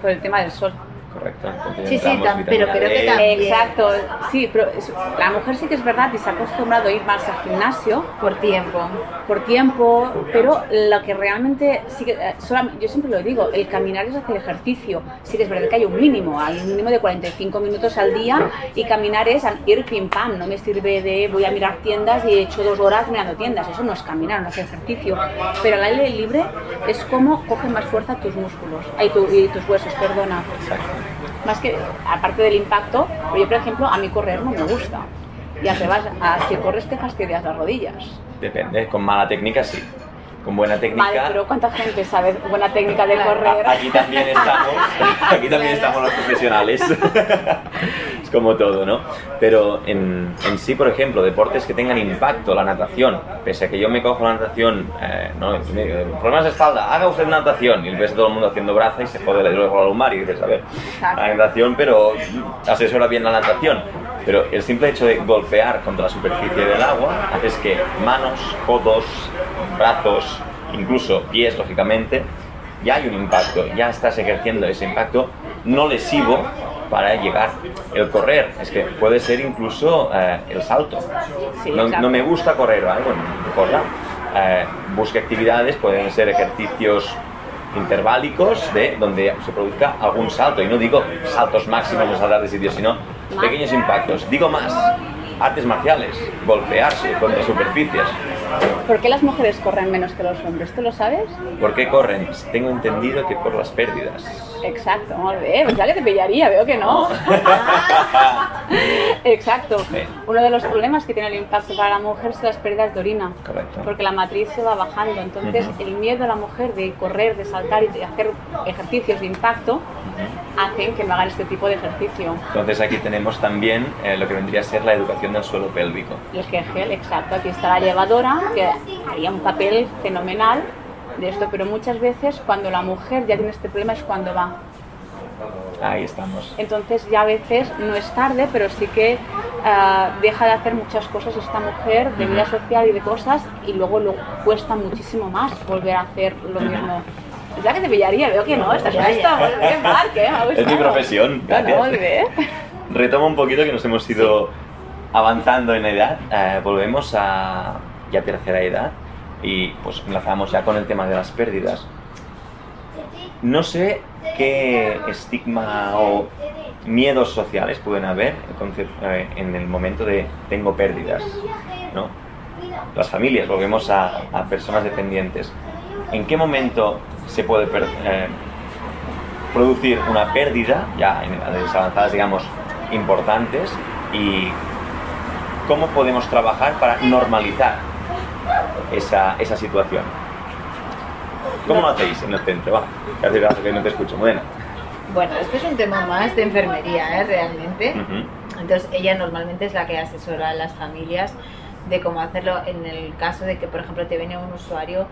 por el tema del sol. Correcto. Sí, sí, tam- pero creo que también. Exacto, sí, pero es- la mujer sí que es verdad y se ha acostumbrado a ir más al gimnasio Por tiempo. por tiempo, pero lo que realmente sí que, eh, yo siempre lo digo, el caminar es hacer ejercicio. Sí que es verdad que hay un mínimo, hay un mínimo de 45 minutos al día y caminar es ir pim pam, no me sirve de voy a mirar tiendas y he hecho dos horas mirando tiendas, eso no es caminar, no es ejercicio. Pero al aire libre es como cogen más fuerza tus músculos, ay, tu- y tus huesos, perdona. Exacto. Más que, aparte del impacto, yo por ejemplo, a mí correr no me gusta. Y te vas, a, si corres te fastidias las rodillas. Depende, con mala técnica sí. Con buena técnica. Vale, pero ¿cuánta gente sabe buena técnica de correr? a- Aquí también *laughs* estamos, aquí también estamos los profesionales. *laughs* como todo, ¿no? Pero en, en sí, por ejemplo, deportes que tengan impacto, la natación, pese a que yo me cojo la natación, eh, no, digo, problemas de espalda, haga usted natación, y ves a todo el mundo haciendo braza y se jode el luego lumbar y dices, a ver, la natación, pero asesora bien la natación. Pero el simple hecho de golpear contra la superficie del agua haces que manos, codos, brazos, incluso pies, lógicamente, ya hay un impacto, ya estás ejerciendo ese impacto no lesivo para llegar. El correr, es que puede ser incluso eh, el salto. Sí, no, no me gusta correr, ¿vale? Bueno, corra. Eh, busque actividades, pueden ser ejercicios interválicos de donde se produzca algún salto. Y no digo saltos máximos de saltar de sitio, sino pequeños impactos. Digo más, artes marciales, golpearse contra superficies. ¿Por qué las mujeres corren menos que los hombres? ¿Tú lo sabes? ¿Por qué corren? Tengo entendido que por las pérdidas. Exacto, molt bé, pues ya que te pillaría, veo que no. *laughs* Exacto. Sí. Uno de los problemas que tiene el impacto para la mujer son las pérdidas de orina. Correcto. Porque la matriz se va bajando. Entonces, Ujú. el miedo a la mujer de correr, de saltar y de hacer ejercicios de impacto hacen que no hagan este tipo de ejercicio. Entonces aquí tenemos también eh, lo que vendría a ser la educación del suelo pélvico. El Kegel, exacto. Aquí está la llevadora, que haría un papel fenomenal de esto, pero muchas veces cuando la mujer ya tiene este problema es cuando va. Ahí estamos. Entonces ya a veces no es tarde, pero sí que ah, deja de hacer muchas cosas esta mujer de vida social y de cosas y luego lo cuesta muchísimo más volver a hacer lo mismo. Es la que te pillaría, veo que no, estás lista, me ha Es mi profesión, No, gracias. no, bien. Retomo un poquito que nos hemos ido avanzando en edad. Eh, volvemos a ya tercera edad y pues enlazamos ya con el tema de las pérdidas. No sé qué estigma o miedos sociales pueden haber eh, en el momento de tengo pérdidas, ¿no? Las familias, volvemos a, a personas dependientes. ¿En qué momento se puede eh, producir una pérdida, ya en edades avanzadas, digamos, importantes, y cómo podemos trabajar para normalizar esa, esa situación? ¿Cómo lo hacéis en el centro? Va, que que no te escucho, Modena. Bueno, esto es un tema más de enfermería, ¿eh? realmente. Entonces ella normalmente es la que asesora a las familias de cómo hacerlo en el caso de que, por ejemplo, te viene un usuario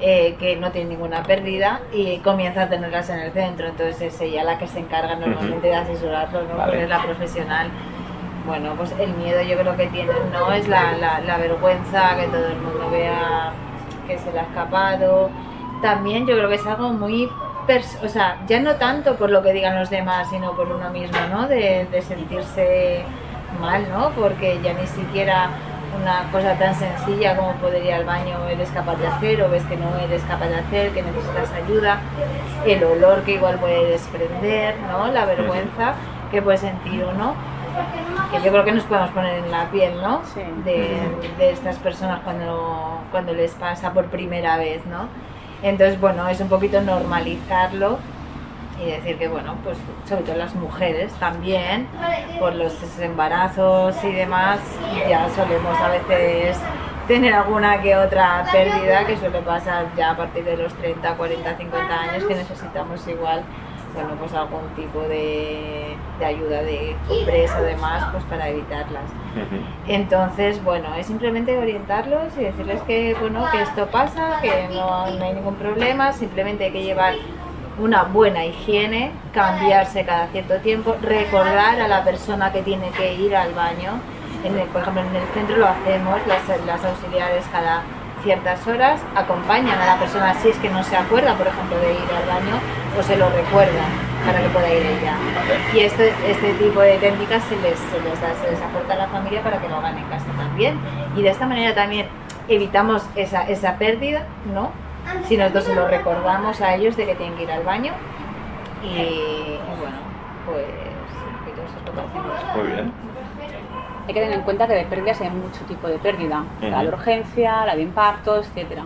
eh, que no tiene ninguna pérdida y comienza a tenerlas en el centro. Entonces es ella la que se encarga normalmente de asesorarlo, ¿no? Vale. Porque es la profesional. Bueno, pues el miedo yo creo que tienen, ¿no? Es la, la, vergüenza, que todo el mundo vea que se le ha escapado. También yo creo que es algo muy o sea, ya no tanto por lo que digan los demás, sino por uno mismo, ¿no? De, de sentirse mal, ¿no? Porque ya ni siquiera una cosa tan sencilla como poder ir al baño eres capaz de hacer o ves que no eres capaz de hacer, que necesitas ayuda, el olor que igual puede desprender, ¿no? La vergüenza que puede sentir uno, que yo creo que nos podemos poner en la piel, ¿no? Sí. De, de estas personas cuando, cuando les pasa por primera vez, ¿no? Entonces, bueno, es un poquito normalizarlo y decir que, bueno, pues sobre todo las mujeres también, por los embarazos y demás, ya solemos a veces tener alguna que otra pérdida que suele pasar ya a partir de los 30, 40, 50 años que necesitamos igual, bueno, pues algún tipo de, de ayuda de compresa o demás, pues para evitarlas. Entonces, bueno, es simplemente orientarlos y decirles que, bueno, que esto pasa, que no, no hay ningún problema, simplemente hay que llevar una buena higiene, cambiarse cada cierto tiempo, recordar a la persona que tiene que ir al baño. En el- por ejemplo, en el centro lo hacemos, las, las auxiliares cada ciertas horas acompañan a la persona si es que no se acuerda, por ejemplo, de ir al baño, o se lo recuerdan para que pueda ir ella. Y este, este tipo de técnicas se les, se, les da, se les aporta a la familia para que lo hagan en casa también. Y de esta manera también evitamos esa, esa pérdida, ¿no? Si nosotros se lo recordamos a ellos de que tienen que ir al baño. Y, y bueno, pues. Muy bien. Hay que tener en cuenta que de pérdidas hay mucho tipo de pérdida. La de urgencia, la de impacto, etcétera.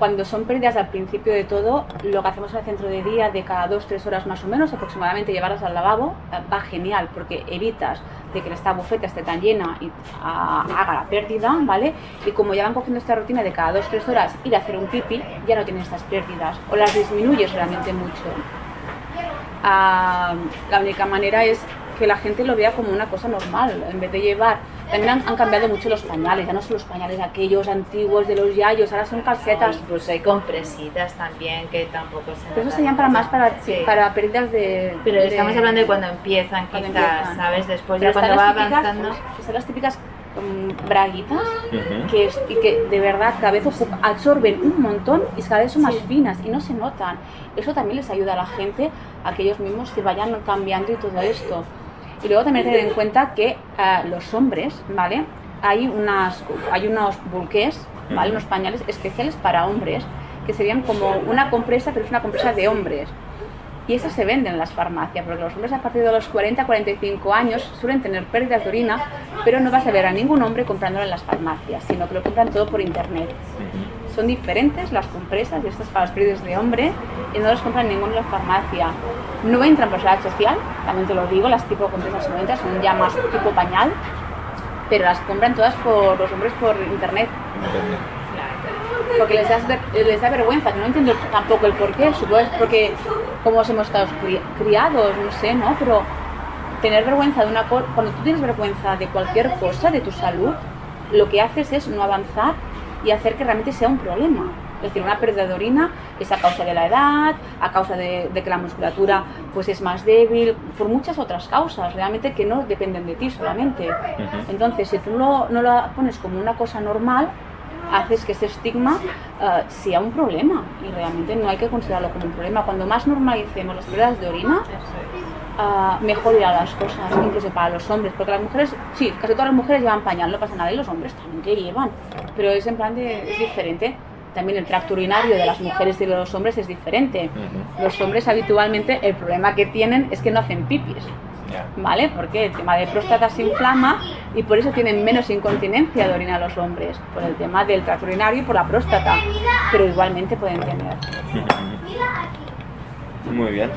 Cuando son pérdidas al principio de todo, lo que hacemos en el centro de día de cada 2-3 horas más o menos, aproximadamente llevarlas al lavabo, eh, va genial porque evitas de que esta bufeta esté tan llena y ah, haga la pérdida, ¿vale? Y como ya van cogiendo esta rutina de cada 2-3 horas ir a hacer un pipi, ya no tienen estas pérdidas o las disminuyes realmente mucho. Ah, la única manera es que la gente lo vea como una cosa normal, en vez de llevar. También han, han cambiado mucho los pañales, ya no son los pañales aquellos antiguos de los yayos, ahora son calcetas. Incluso hay compresitas también que tampoco se Pero eso serían para más para, Sí. para pérdidas de. Pero de- estamos hablando de cuando empiezan, cuando quizás, empiezan. ¿sabes? Después Pero ya cuando están va las típicas- avanzando. Están las típicas mm, braguitas Ujú. que, es- y que de verdad cada vez absorben un montón y cada vez son más finas y no se notan. Eso también les ayuda a la gente a que ellos mismos se vayan cambiando y todo esto. Y luego también tener en cuenta que ah, los hombres, ¿vale? Hay, unas, hay unos bulques, ¿vale? Unos pañales especiales para hombres que serían como una compresa, pero es una compresa de hombres. Y eso se vende en las farmacias, porque los hombres a partir de los 40-45 años suelen tener pérdidas de orina, pero no vas a ver a ningún hombre comprándolo en las farmacias, sino que lo compran todo por internet. Son diferentes las compresas, y estas para las pérdidas de hombre, y no las compran en la farmacia. No entran por seguridad social, también te lo digo, las tipo compresas no entran, son ya más tipo pañal, pero las compran todas por los hombres por internet porque les, ver- les da vergüenza, que no entiendo tampoco el por qué, supongo es porque como hemos estado cri- criados, no sé, ¿no? Pero tener vergüenza de una cosa, cuando tú tienes vergüenza de cualquier cosa, de tu salud, lo que haces es no avanzar y hacer que realmente sea un problema. Es decir, una pérdida de orina es a causa de la edad, a causa de, de que la musculatura pues es más débil, por muchas otras causas, realmente que no dependen de ti solamente. Entonces, si tú no, no lo pones como una cosa normal, haces que ese estigma eh, sea un problema y realmente no hay que considerarlo como un problema. Cuando más normalicemos las pérdidas de orina, uh, mejor irán las cosas, incluso para los hombres, porque las mujeres, sí, casi todas las mujeres llevan pañal, no pasa nada, y los hombres también que llevan, pero es en plan de, es diferente. También el tracto urinario de las mujeres y de los hombres es diferente. Los hombres habitualmente el problema que tienen es que no hacen pipis. ¿Vale? Porque el tema de próstata se inflama y por eso tienen menos incontinencia de orina los hombres, por el tema del tracto urinario y por la próstata, pero igualmente pueden tener. Muy bien.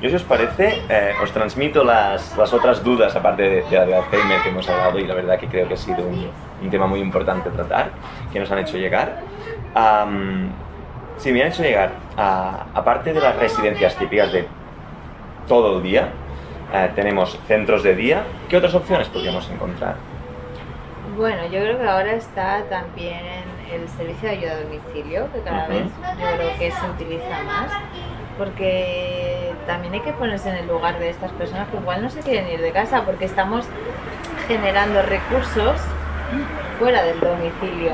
Yo, si os parece, eh, os transmito las, las, otras dudas, aparte de, de la de Alzheimer que hemos hablado, y la verdad que creo que ha sido un, un tema muy importante tratar, que nos han hecho llegar. Um, sí, me han hecho llegar, a, aparte de las residencias típicas de todo el día, eh, tenemos centros de día. ¿Qué otras opciones podríamos encontrar? Bueno, yo creo que ahora está también el servicio de ayuda a domicilio, que cada uh -huh. vez yo creo que se utiliza más porque también hay que ponerse en el lugar de estas personas que igual no se quieren ir de casa porque estamos generando recursos fuera del domicilio,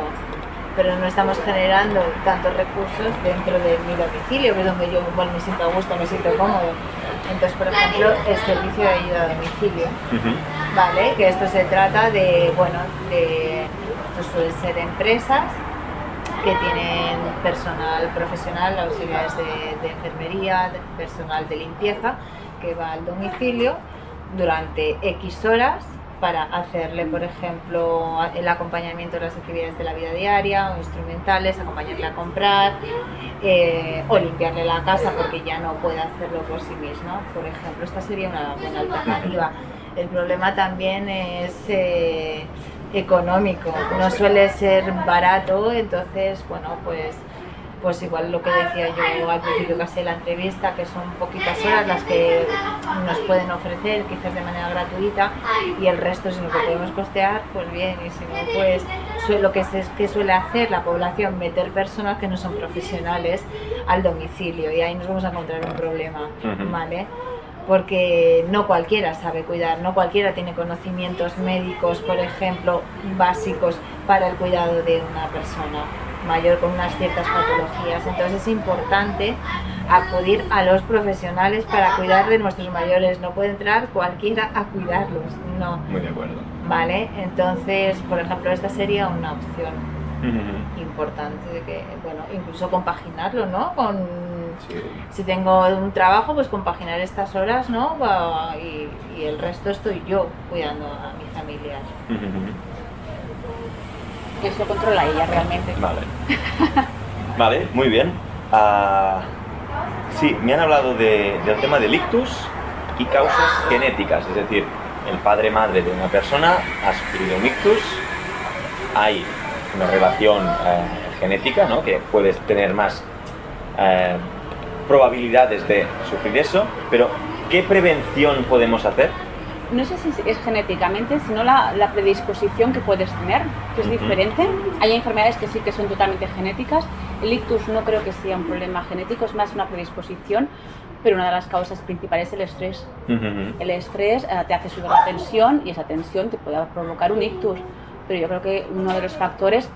pero no estamos generando tantos recursos dentro de mi domicilio, que es donde yo igual me siento a gusto, me siento cómodo. Entonces, por ejemplo, el servicio de ayuda a domicilio, uh -huh. ¿vale? Que esto se trata de, bueno, de, esto suelen ser empresas que tienen personal profesional, auxiliares de, de enfermería, personal de limpieza, que va al domicilio durante X horas para hacerle, por ejemplo, el acompañamiento de las actividades de la vida diaria o instrumentales, acompañarle a comprar eh, o limpiarle la casa porque ya no puede hacerlo por sí mismo. Por ejemplo, esta sería una buena alternativa. El problema también es eh, económico, no suele ser barato, entonces, bueno, pues pues igual lo que decía yo al principio casi de la entrevista, que son poquitas horas las que nos pueden ofrecer, quizás de manera gratuita, y el resto si nos lo podemos costear, pues bien, y si no, pues lo que, se, que suele hacer la población, meter personas que no son profesionales al domicilio, y ahí nos vamos a encontrar un problema, uh -huh. Porque no cualquiera sabe cuidar, no cualquiera tiene conocimientos médicos, por ejemplo, básicos para el cuidado de una persona mayor con unas ciertas patologías. Entonces es importante acudir a los profesionales para cuidar de nuestros mayores. No puede entrar cualquiera a cuidarlos, no. Muy de acuerdo. Vale, entonces, por ejemplo, esta sería una opción uh -huh. importante de que, bueno, incluso compaginarlo, ¿no? Con sí. si tengo un trabajo, pues compaginar estas horas, ¿no? Y, y el resto estoy yo cuidando a mi familia. Uh -huh eso controla ella realmente. Vale. vale, muy bien. Uh, sí, me han hablado de, del tema del ictus y causas genéticas, es decir, el padre-madre de una persona ha sufrido un ictus, hay una relación eh, genética, ¿no? que puedes tener más eh, probabilidades de sufrir eso, pero ¿qué prevención podemos hacer? no sé si es genéticamente, sino la, la predisposición que puedes tener, que es uh -huh. diferente. Hay enfermedades que sí que son totalmente genéticas. El ictus no creo que sea un problema genético, es más una predisposición, pero una de las causas principales es el estrés. Uh -huh. El estrés uh, te hace subir la tensión y esa tensión te puede provocar un ictus. Pero yo creo que uno de los factores,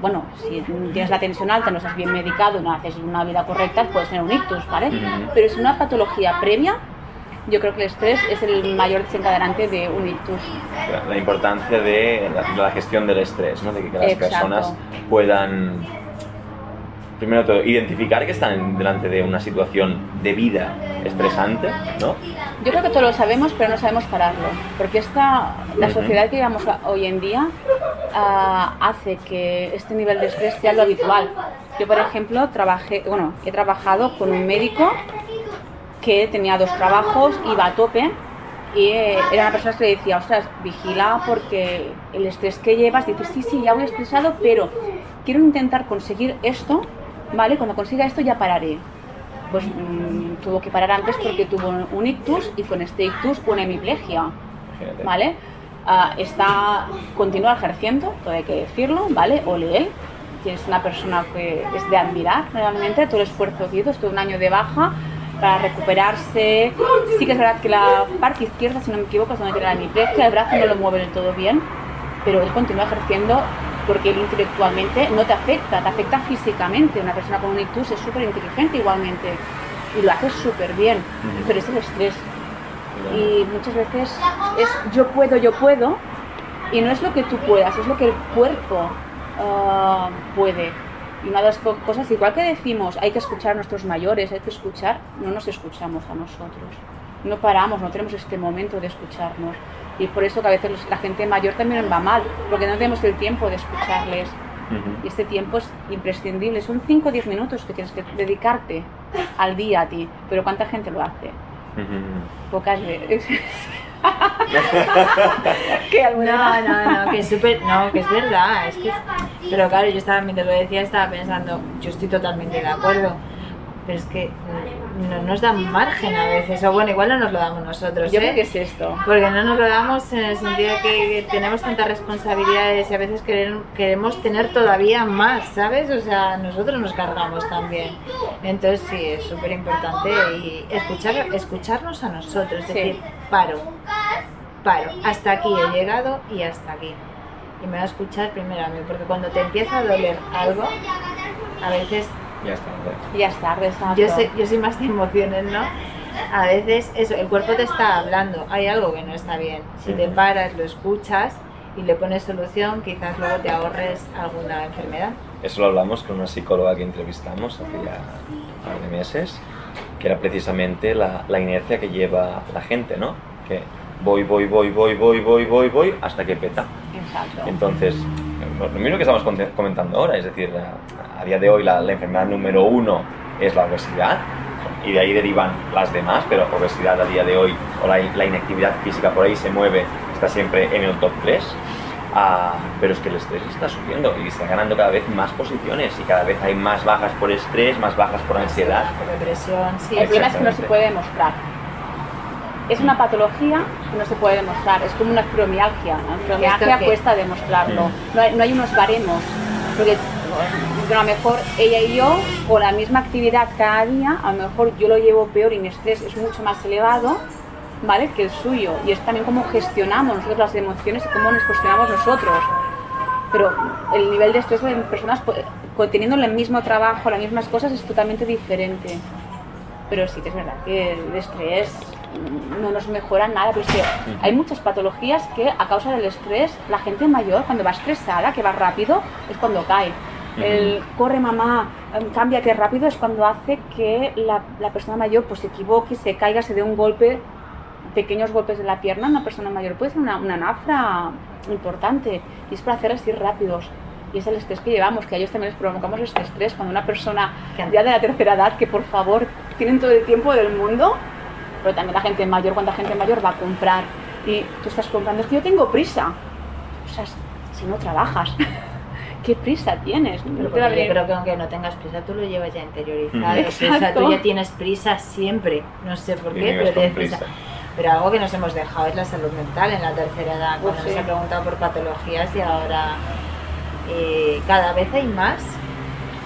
bueno, si tienes la tensión alta, no estás bien medicado, no haces una vida correcta, puedes tener un ictus, ¿vale? Pero es una patología previa yo creo que el estrés es el mayor desencadenante de un ictus. La importancia de la, de la gestión del estrés, ¿no? de que, que las Exacto. personas puedan, primero todo, identificar que están delante de una situación de vida estresante, ¿no? Yo creo que todos lo sabemos, pero no sabemos pararlo, porque esta, la sociedad que llevamos hoy en día uh, hace que este nivel de estrés sea lo habitual. Yo, por ejemplo, trabajé, bueno, he trabajado con un médico que tenía dos trabajos, iba a tope y eh, era una persona que le decía, ostras, vigila porque el estrés que llevas, dices, sí, sí, ya voy estresado, pero quiero intentar conseguir esto, ¿vale? Cuando consiga esto ya pararé. Pues mmm, tuvo que parar antes porque tuvo un ictus y con este ictus una hemiplegia, ¿vale? Uh, está, continúa ejerciendo, todo hay que decirlo, ¿vale? Ole él, que es una persona que es de admirar realmente, todo el esfuerzo que hizo, estuvo un año de baja, para recuperarse. Sí que es verdad que la parte izquierda, si no me equivoco, es donde tiene la hemiplegia, el brazo no lo mueve del todo bien, pero él continúa ejerciendo porque él intelectualmente no te afecta, te afecta físicamente. Una persona con un ictus es súper inteligente igualmente y lo hace súper bien, pero es el estrés. Y muchas veces es yo puedo, yo puedo, y no es lo que tú puedas, es lo que el cuerpo ah, puede. Y una de las co- cosas, igual que decimos, hay que escuchar a nuestros mayores, hay que escuchar, no nos escuchamos a nosotros. No paramos, no tenemos este momento de escucharnos. Y por eso que a veces la gente mayor también va mal, porque no tenemos el tiempo de escucharles. Y este tiempo es imprescindible. Son 5 o 10 minutos que tienes que dedicarte al día a ti. Pero ¿cuánta gente lo hace? Pocas veces. *laughs* que alguna No, no, no, que es súper, no, que es verdad, es que, pero claro, yo estaba, mientras lo decía, estaba pensando, yo estoy totalmente de acuerdo, pero es que no nos dan margen a veces, o bueno, igual no nos lo damos nosotros, Yo ¿eh? creo que es esto. Porque no nos lo damos en el sentido de que tenemos tantas responsabilidades y a veces queremos tener todavía más, ¿sabes? O sea, nosotros nos cargamos también. Entonces sí, es súper importante y escuchar, escucharnos a nosotros, es Sí. decir, paro, paro, hasta aquí he llegado y hasta aquí. Y me voy a escuchar primero a mí, porque cuando te empieza a doler algo, a veces Ya está. ya. Ya está, exacto. yo, sé, yo soy más de emociones, ¿no? A veces eso, el cuerpo te está hablando, hay algo que no está bien. Si te Ujú. paras, lo escuchas y le pones solución, quizás luego te ahorres alguna enfermedad. Eso lo hablamos con una psicóloga que entrevistamos hace ya un par de meses, que era precisamente la, la inercia que lleva la gente, ¿no? Que voy, voy, voy, voy, voy, voy, voy, voy, hasta que peta. Exacto. Entonces, lo mismo que estamos comentando ahora, es decir, a, a día de hoy la, la enfermedad número uno es la obesidad y de ahí derivan las demás, pero obesidad a día de hoy o la, la inactividad física por ahí se mueve, está siempre en el top 3. Ah, pero es que el estrés está subiendo y está ganando cada vez más posiciones y cada vez hay más bajas por estrés, más bajas por ansiedad. Por depresión, sí. El problema es que no se puede demostrar. Es una patología que no se puede demostrar, es como una fibromialgia. La fibromialgia cuesta demostrarlo. No, hay, no hay unos baremos. Porque a lo mejor ella y yo, con la misma actividad cada día, a lo mejor yo lo llevo peor y mi estrés es mucho más elevado, ¿vale? Que el suyo. Y es también cómo gestionamos nosotros las emociones y cómo nos gestionamos nosotros. Pero el nivel de estrés de personas pues, teniendo el mismo trabajo, las mismas cosas, es totalmente diferente. Pero sí que es verdad que el estrés no nos mejora nada, pero es que hay muchas patologías que a causa del estrés, la gente mayor cuando va estresada, que va rápido, es cuando cae. El corre mamá, em, cámbiate rápido es cuando hace que la, la persona mayor pues se equivoque, se caiga, se dé un golpe, pequeños golpes de la pierna, una persona mayor puede ser una, una nafra importante y es para hacer así rápidos. Y es el estrés que llevamos, que a ellos también les provocamos este estrés. Cuando una persona Que- ya de la tercera edad, que por favor tienen todo el tiempo del mundo, pero también la gente mayor, cuando la gente mayor va a comprar y tú estás comprando, es que yo tengo prisa. O sea, si no trabajas, *laughs* ¿qué prisa tienes? No Pero te va a porque yo creo que aunque no tengas prisa, tú lo llevas ya interiorizado. Ujú. O sea, Exacto. tú ya tienes prisa siempre. No sé por qué, pero tienes prisa. prisa. Pero algo que nos hemos dejado es la salud mental en la tercera edad. Cuando sí. nos ha preguntado por patologías y ahora eh, cada vez hay más.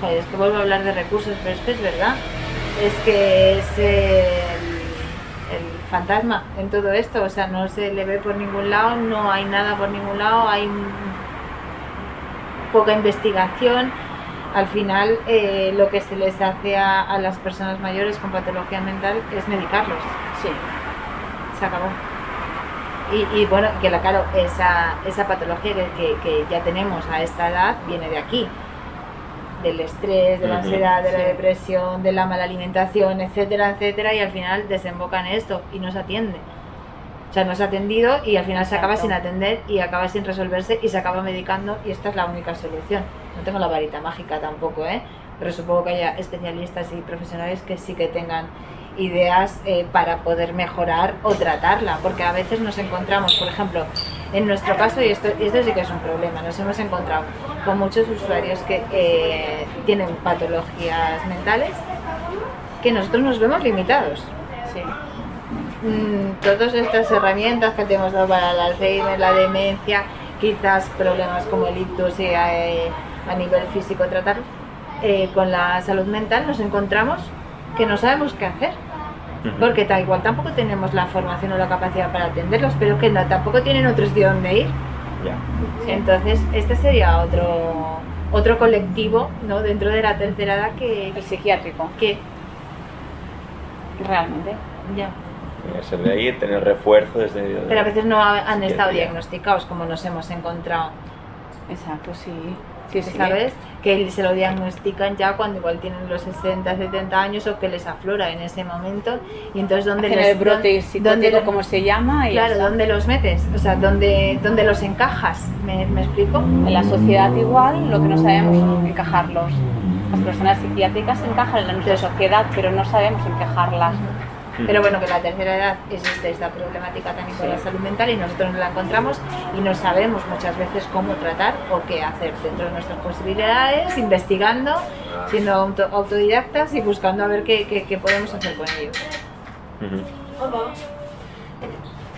Joder, es que vuelvo a hablar de recursos, pero es que es verdad. Es que es el, el fantasma en todo esto. O sea, no se le ve por ningún lado, no hay nada por ningún lado, hay poca investigación. Al final, eh, lo que se les hace a, a las personas mayores con patología mental es medicarlos. Sí. Se acabó. Y, y bueno, que la claro, esa, esa patología que, que- que ya tenemos a esta edad viene de aquí. Del estrés, de la ansiedad, de la depresión, de la mala alimentación, etcétera, etcétera, y al final desemboca en esto y no se atiende. O sea, no se ha atendido y al final se acaba sin atender y acaba sin resolverse y se acaba medicando y esta es la única solución. No tengo la varita mágica tampoco, ¿eh? Pero supongo que haya especialistas y profesionales que sí que tengan ideas eh, para poder mejorar o tratarla, porque a veces nos encontramos, por ejemplo, en nuestro caso, y esto, y esto sí que es un problema, nos hemos encontrado con muchos usuarios que eh, tienen patologías mentales que nosotros nos vemos limitados. Sí. Mm, todas estas herramientas que te hemos dado para el Alzheimer, la demencia, quizás problemas como el ictus y eh, a nivel físico tratarlos, eh, con la salud mental nos encontramos que no sabemos qué hacer. Porque tal igual tampoco tenemos la formación o la capacidad para atenderlos, pero que no, tampoco tienen otro sitio donde ir. Ya. Entonces, este sería otro otro colectivo ¿no? dentro de la tercera edad que, El psiquiátrico, que realmente. ya. Ser de ahí, tener refuerzo desde... Pero a veces no ha- han estado diagnosticados como nos hemos encontrado, Exacto, sí. Sí, sí. ¿sabes? Que se lo diagnostican ya cuando igual tienen los 60, 70 años o que les aflora en ese momento y entonces ¿dónde Hacen los, el brote dónde- dónde- como se llama, y Claro. ¿dónde los metes? O sea, ¿dónde, dónde los encajas? ¿Me, me explico? En la sociedad igual, lo que no sabemos es encajarlos. Las personas psiquiátricas encajan en la nuestra sociedad, pero no sabemos encajarlas. Pero bueno, que la tercera edad existe esta problemática también con Sí. la salud mental y nosotros no la encontramos y no sabemos muchas veces cómo tratar o qué hacer dentro de nuestras posibilidades, investigando, siendo auto- autodidactas y buscando a ver qué, qué- qué podemos hacer con ello. Ujú.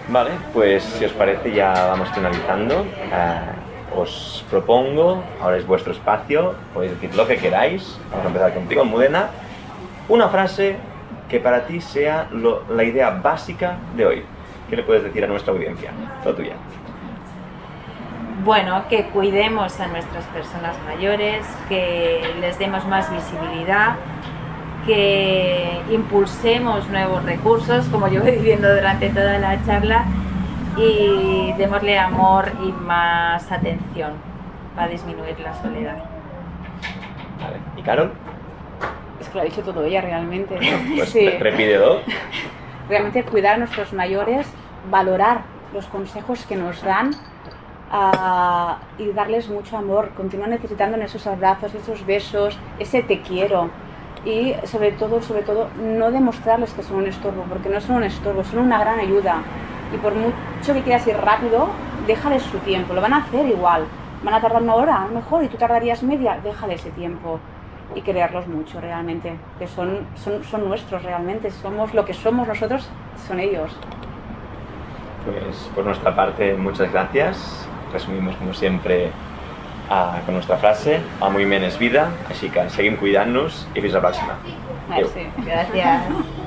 Vale, pues si os parece ya vamos finalizando. Ah, os propongo, ahora es vuestro espacio, podéis decir lo que queráis. Vamos a empezar contigo, Mudena. Una frase que para ti sea lo- la idea básica de hoy. ¿Qué le puedes decir a nuestra audiencia? Todo tuya. Bueno, que cuidemos a nuestras personas mayores, que les demos más visibilidad, que impulsemos nuevos recursos, como yo voy diciendo durante toda la charla, y démosle amor y más atención para disminuir la soledad. Vale. ¿Y Carol? Es que lo ha dicho todo ella realmente. Pues *laughs* Sí. *laughs* realmente cuidar a nuestros mayores, valorar los consejos que nos dan ah, y darles mucho amor, continuar necesitando esos abrazos, esos besos, ese te quiero. Y sobre todo, sobre todo, no demostrarles que son un estorbo, porque no son un estorbo, son una gran ayuda. Y por mucho que quieras ir rápido, déjales su tiempo, lo van a hacer igual. Van a tardar una hora, a lo mejor, y tú tardarías media, déjale ese tiempo. Y quererlos mucho realmente, que son, son, son nuestros realmente, somos lo que somos nosotros, son ellos. Pues por nuestra parte, muchas gracias. Resumimos como siempre con nuestra frase, amo i men és vida, així que seguim cuidant-nos i fins la pròxima. Merci. Gracias. *laughs*